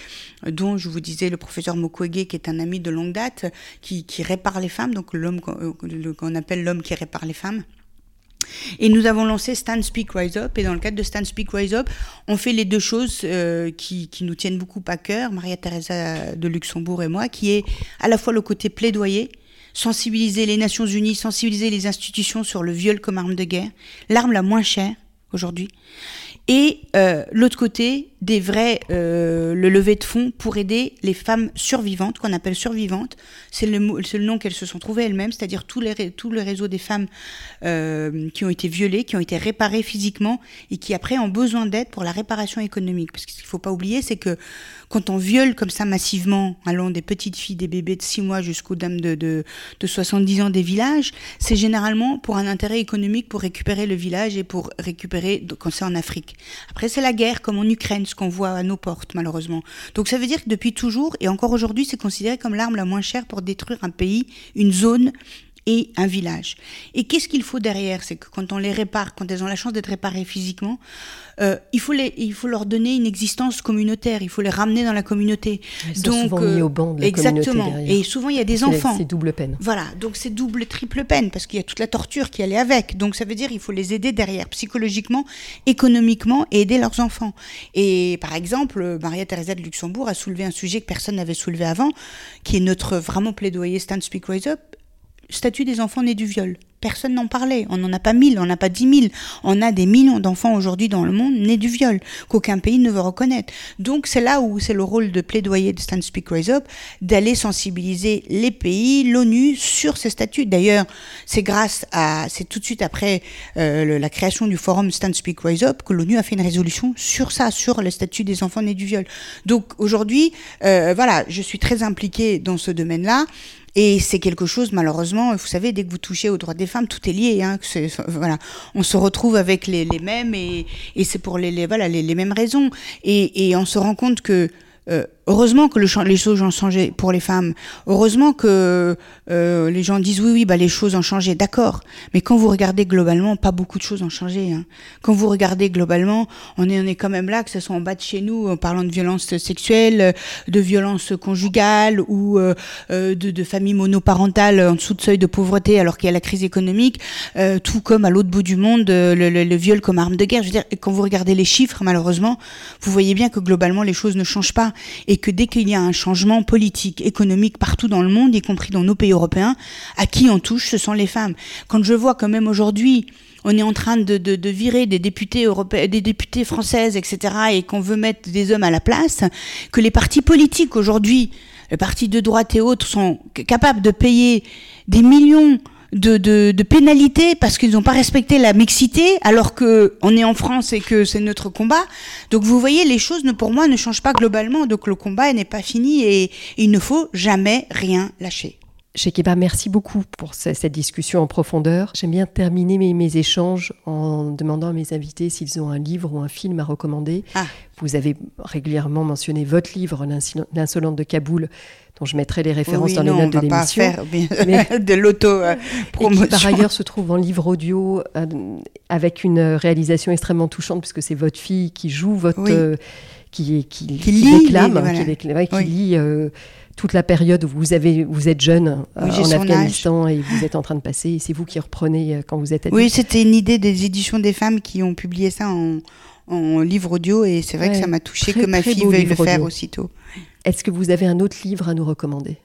dont je vous disais le professeur Mukwege qui est un ami de longue date qui, qui répare les femmes donc l'homme qu'on appelle l'homme qui répare les femmes et nous avons lancé Stand Speak Rise Up. Et dans le cadre de Stand Speak Rise Up, on fait les deux choses euh, qui, nous tiennent beaucoup à cœur, Maria Teresa de Luxembourg et moi, qui est à la fois le côté plaidoyer, sensibiliser les Nations Unies, sensibiliser les institutions sur le viol comme arme de guerre, l'arme la moins chère aujourd'hui, et euh, l'autre côté, des vrais euh, le lever de fonds pour aider les femmes survivantes, qu'on appelle survivantes. C'est le, nom qu'elles se sont trouvées elles-mêmes, c'est-à-dire tout, les, tout le réseau des femmes euh, qui ont été violées, qui ont été réparées physiquement et qui après ont besoin d'aide pour la réparation économique. Parce qu'il ne faut pas oublier, c'est que quand on viole comme ça massivement, allant des petites filles, des bébés de 6 mois jusqu'aux dames de, de, de 70 ans des villages, c'est généralement pour un intérêt économique, pour récupérer le village et pour récupérer, quand c'est en Afrique. Après, c'est la guerre, comme en Ukraine, ce qu'on voit à nos portes, malheureusement. Donc ça veut dire que depuis toujours, et encore aujourd'hui, c'est considéré comme l'arme la moins chère pour détruire un pays, une zone et un village. Et qu'est-ce qu'il faut derrière? C'est que quand on les répare, quand elles ont la chance d'être réparées physiquement, euh, il, faut les, il faut leur donner une existence communautaire, il faut les ramener dans la communauté. Ils sont souvent mis au banc de la exactement. Et souvent il y a des enfants. C'est double peine. Voilà, donc c'est double, triple peine parce qu'il y a toute la torture qui allait avec. Donc ça veut dire il faut les aider derrière, psychologiquement, économiquement, et aider leurs enfants. Et par exemple, Maria Teresa de Luxembourg a soulevé un sujet que personne n'avait soulevé avant, qui est notre vraiment plaidoyer Stand Speak Rise Up, statut des enfants nés du viol. Personne n'en parlait. On n'en a pas mille, on n'a pas dix mille. On a des millions d'enfants aujourd'hui dans le monde nés du viol, qu'aucun pays ne veut reconnaître. Donc c'est là où c'est le rôle de plaidoyer de Stand Speak Rise Up, d'aller sensibiliser les pays, l'ONU sur ces statuts. D'ailleurs, c'est grâce à, c'est tout de suite après euh, la création du forum Stand Speak Rise Up que l'ONU a fait une résolution sur ça, sur le statut des enfants nés du viol. Donc aujourd'hui, euh, voilà, je suis très impliquée dans ce domaine-là. Et c'est quelque chose, malheureusement, vous savez, dès que vous touchez aux droits des femmes, tout est lié. Hein, voilà, on se retrouve avec les, les mêmes et, et c'est pour les, les voilà, les, les, mêmes raisons. Et, et on se rend compte que euh, heureusement que le, les choses ont changé pour les femmes. Heureusement que euh, les gens disent oui, oui, bah les choses ont changé, d'accord. Mais quand vous regardez globalement, pas beaucoup de choses ont changé. Hein. Quand vous regardez globalement, on est, on est quand même là, que ce soit en bas de chez nous, en parlant de violence sexuelle, de violence conjugale ou euh, euh, de, de familles monoparentales en dessous de seuil de pauvreté alors qu'il y a la crise économique, euh, tout comme à l'autre bout du monde, le, le, le, viol comme arme de guerre. Je veux dire, quand vous regardez les chiffres, malheureusement, vous voyez bien que globalement les choses ne changent pas et que dès qu'il y a un changement politique, économique partout dans le monde, y compris dans nos pays européens, à qui on touche, ce sont les femmes. Quand je vois quand même aujourd'hui, on est en train de, virer des députés européens, des députés françaises, etc., et qu'on veut mettre des hommes à la place, que les partis politiques aujourd'hui, les partis de droite et autres, sont capables de payer des millions de, de, de pénalités parce qu'ils n'ont pas respecté la mixité alors que on est en France et que c'est notre combat. Donc vous voyez, les choses ne, pour moi ne changent pas globalement. Donc le combat n'est pas fini et, et il ne faut jamais rien lâcher. Shekeba, merci beaucoup pour cette discussion en profondeur. J'aime bien terminer mes, mes, échanges en demandant à mes invités s'ils ont un livre ou un film à recommander. Ah. Vous avez régulièrement mentionné votre livre, L'insolente de Kaboul, dont je mettrai les références oui, dans non, les notes de l'émission. de l'auto-promotion. qui par ailleurs se trouve en livre audio euh, avec une réalisation extrêmement touchante, puisque c'est votre fille qui joue votre. Oui. Euh, qui, qui, qui, qui lit, déclame, les, voilà. qui, déclame, qui oui. lit euh, toute la période où vous, avez, vous êtes jeune euh, oui, en Afghanistan âge. et vous êtes en train de passer. C'est vous qui reprenez euh, quand vous êtes adulte. Oui, c'était une idée des éditions des femmes qui ont publié ça en, en livre audio et c'est vrai ouais, que ça m'a touché que ma fille veuille le faire audio. aussitôt. Est-ce que vous avez un autre livre à nous recommander?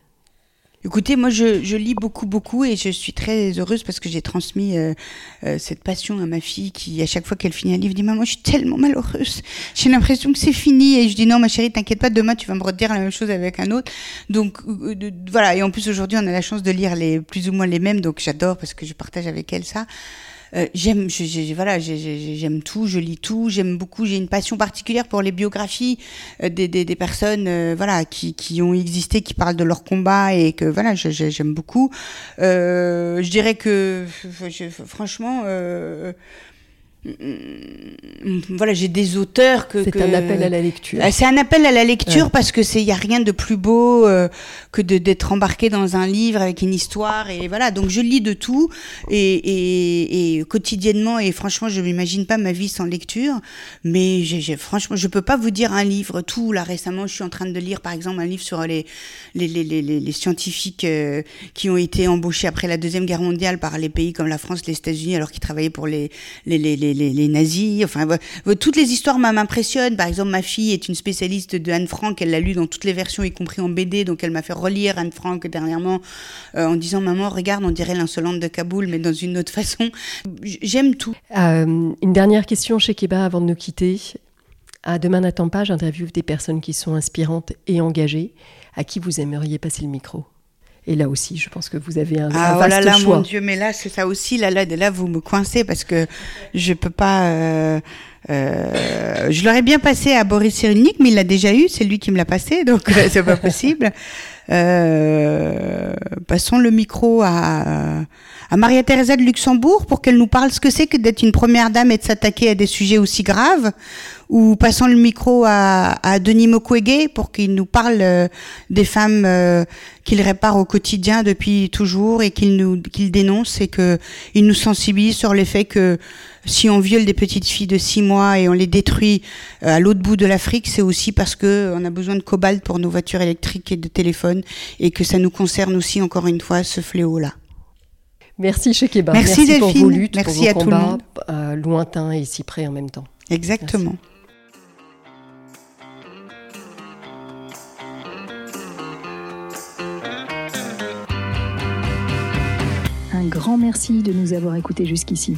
Écoutez, moi je, je, lis beaucoup, beaucoup et je suis très heureuse parce que j'ai transmis euh, euh, cette passion à ma fille qui, à chaque fois qu'elle finit un livre, dit Maman, je suis tellement malheureuse. J'ai l'impression que c'est fini. Et je dis Non, ma chérie, t'inquiète pas, demain tu vas me redire la même chose avec un autre. Donc euh, de, voilà. Et en plus, aujourd'hui, on a la chance de lire les, plus ou moins les mêmes. Donc j'adore parce que je partage avec elle ça. Euh, j'aime, voilà, j'aime tout, je lis tout, j'aime beaucoup, j'ai une passion particulière pour les biographies euh, des, des, des, personnes, euh, voilà, qui, qui ont existé, qui parlent de leur combat et que voilà, j'aime beaucoup. je dirais que, franchement. Mm, voilà, j'ai des auteurs que. C'est un appel à la lecture. Euh, c'est un appel à la lecture parce que c'est, il y a rien de plus beau euh, que d'être embarqué dans un livre avec une histoire et voilà. Donc je lis de tout et, et, et quotidiennement et franchement, je m'imagine pas ma vie sans lecture. Mais j'ai, franchement, je peux pas vous dire un livre. Tout là récemment, je suis en train de lire par exemple un livre sur les les, les, les, les scientifiques euh, qui ont été embauchés après la deuxième guerre mondiale par les pays comme la France, les États-Unis, alors qu'ils travaillaient pour les les, les les, nazis. Enfin, toutes les histoires m'impressionnent. Par exemple, ma fille est une spécialiste de Anne Frank. Elle l'a lu dans toutes les versions, y compris en BD. Donc, elle m'a fait relire Anne Frank dernièrement euh, en disant Maman, regarde, on dirait l'insolente de Kaboul, mais dans une autre façon. J'aime tout. Euh, une dernière question chez Keba avant de nous quitter. À Demain n'attend pas, j'interviewe des personnes qui sont inspirantes et engagées. À qui vous aimeriez passer le micro? Et là aussi, je pense que vous avez un, ah, vaste oh là là, mon Dieu, mais là, c'est ça aussi. Là, là, là, vous me coincez parce que je peux pas. Euh, euh, je l'aurais bien passé à Boris Cyrulnik, mais il l'a déjà eu. C'est lui qui me l'a passé, donc euh, c'est pas possible. Euh, passons le micro à, à Maria Teresa de Luxembourg pour qu'elle nous parle ce que c'est que d'être une première dame et de s'attaquer à des sujets aussi graves. Ou passons le micro à, à Denis Mukwege pour qu'il nous parle euh, des femmes euh, qu'il répare au quotidien depuis toujours et qu'il nous qu'il dénonce et que il nous sensibilise sur le fait que si on viole des petites filles de six mois et on les détruit euh, à l'autre bout de l'Afrique, c'est aussi parce que on a besoin de cobalt pour nos voitures électriques et de téléphones et que ça nous concerne aussi encore une fois ce fléau là. Merci Chekeba. Merci, Merci pour vos luttes, Merci pour vos à combats, tout le monde. Euh, lointains et si près en même temps. Exactement. Merci. Un grand merci de nous avoir écoutés jusqu'ici.